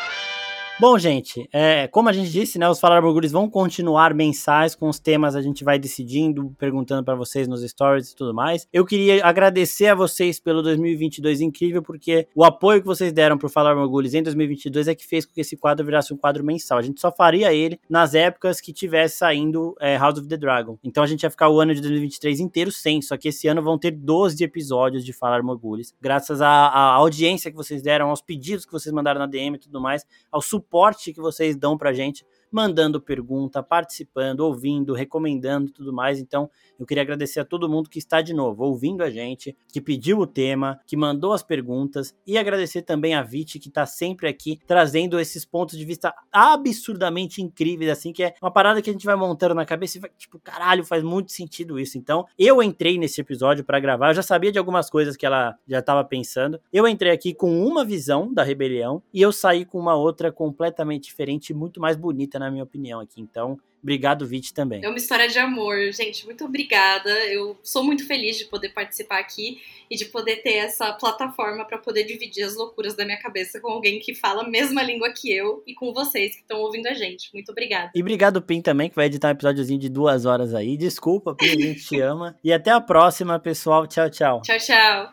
Bom, gente, é, como a gente disse, né, os Falar Burguris vão continuar mensais com os temas, a gente vai decidindo, perguntando para vocês nos stories e tudo mais. Eu queria agradecer a vocês pelo 2022 incrível, porque o apoio que vocês deram pro Falar Burguris em 2022 é que fez com que esse quadro virasse um quadro mensal. A gente só faria ele nas épocas que tivesse saindo é, House of the Dragon. Então a gente ia ficar o ano de 2023 inteiro sem, só que esse ano vão ter 12 episódios de Falar Morgulhos, graças à audiência que vocês deram, aos pedidos que vocês mandaram na DM e tudo mais, ao suporte suporte que vocês dão pra gente mandando pergunta, participando, ouvindo, recomendando tudo mais. Então, eu queria agradecer a todo mundo que está de novo ouvindo a gente, que pediu o tema, que mandou as perguntas e agradecer também a Viti que está sempre aqui trazendo esses pontos de vista absurdamente incríveis assim, que é uma parada que a gente vai montando na cabeça e vai, tipo, caralho, faz muito sentido isso. Então, eu entrei nesse episódio para gravar, eu já sabia de algumas coisas que ela já estava pensando. Eu entrei aqui com uma visão da rebelião e eu saí com uma outra completamente diferente e muito mais bonita na minha opinião aqui. Então, Obrigado, Vit, também. É uma história de amor, gente. Muito obrigada. Eu sou muito feliz de poder participar aqui e de poder ter essa plataforma para poder dividir as loucuras da minha cabeça com alguém que fala a mesma língua que eu e com vocês que estão ouvindo a gente. Muito obrigada. E obrigado, Pim, também, que vai editar um episódiozinho de duas horas aí. Desculpa, Pim, a gente te ama. E até a próxima, pessoal. Tchau, tchau. Tchau, tchau.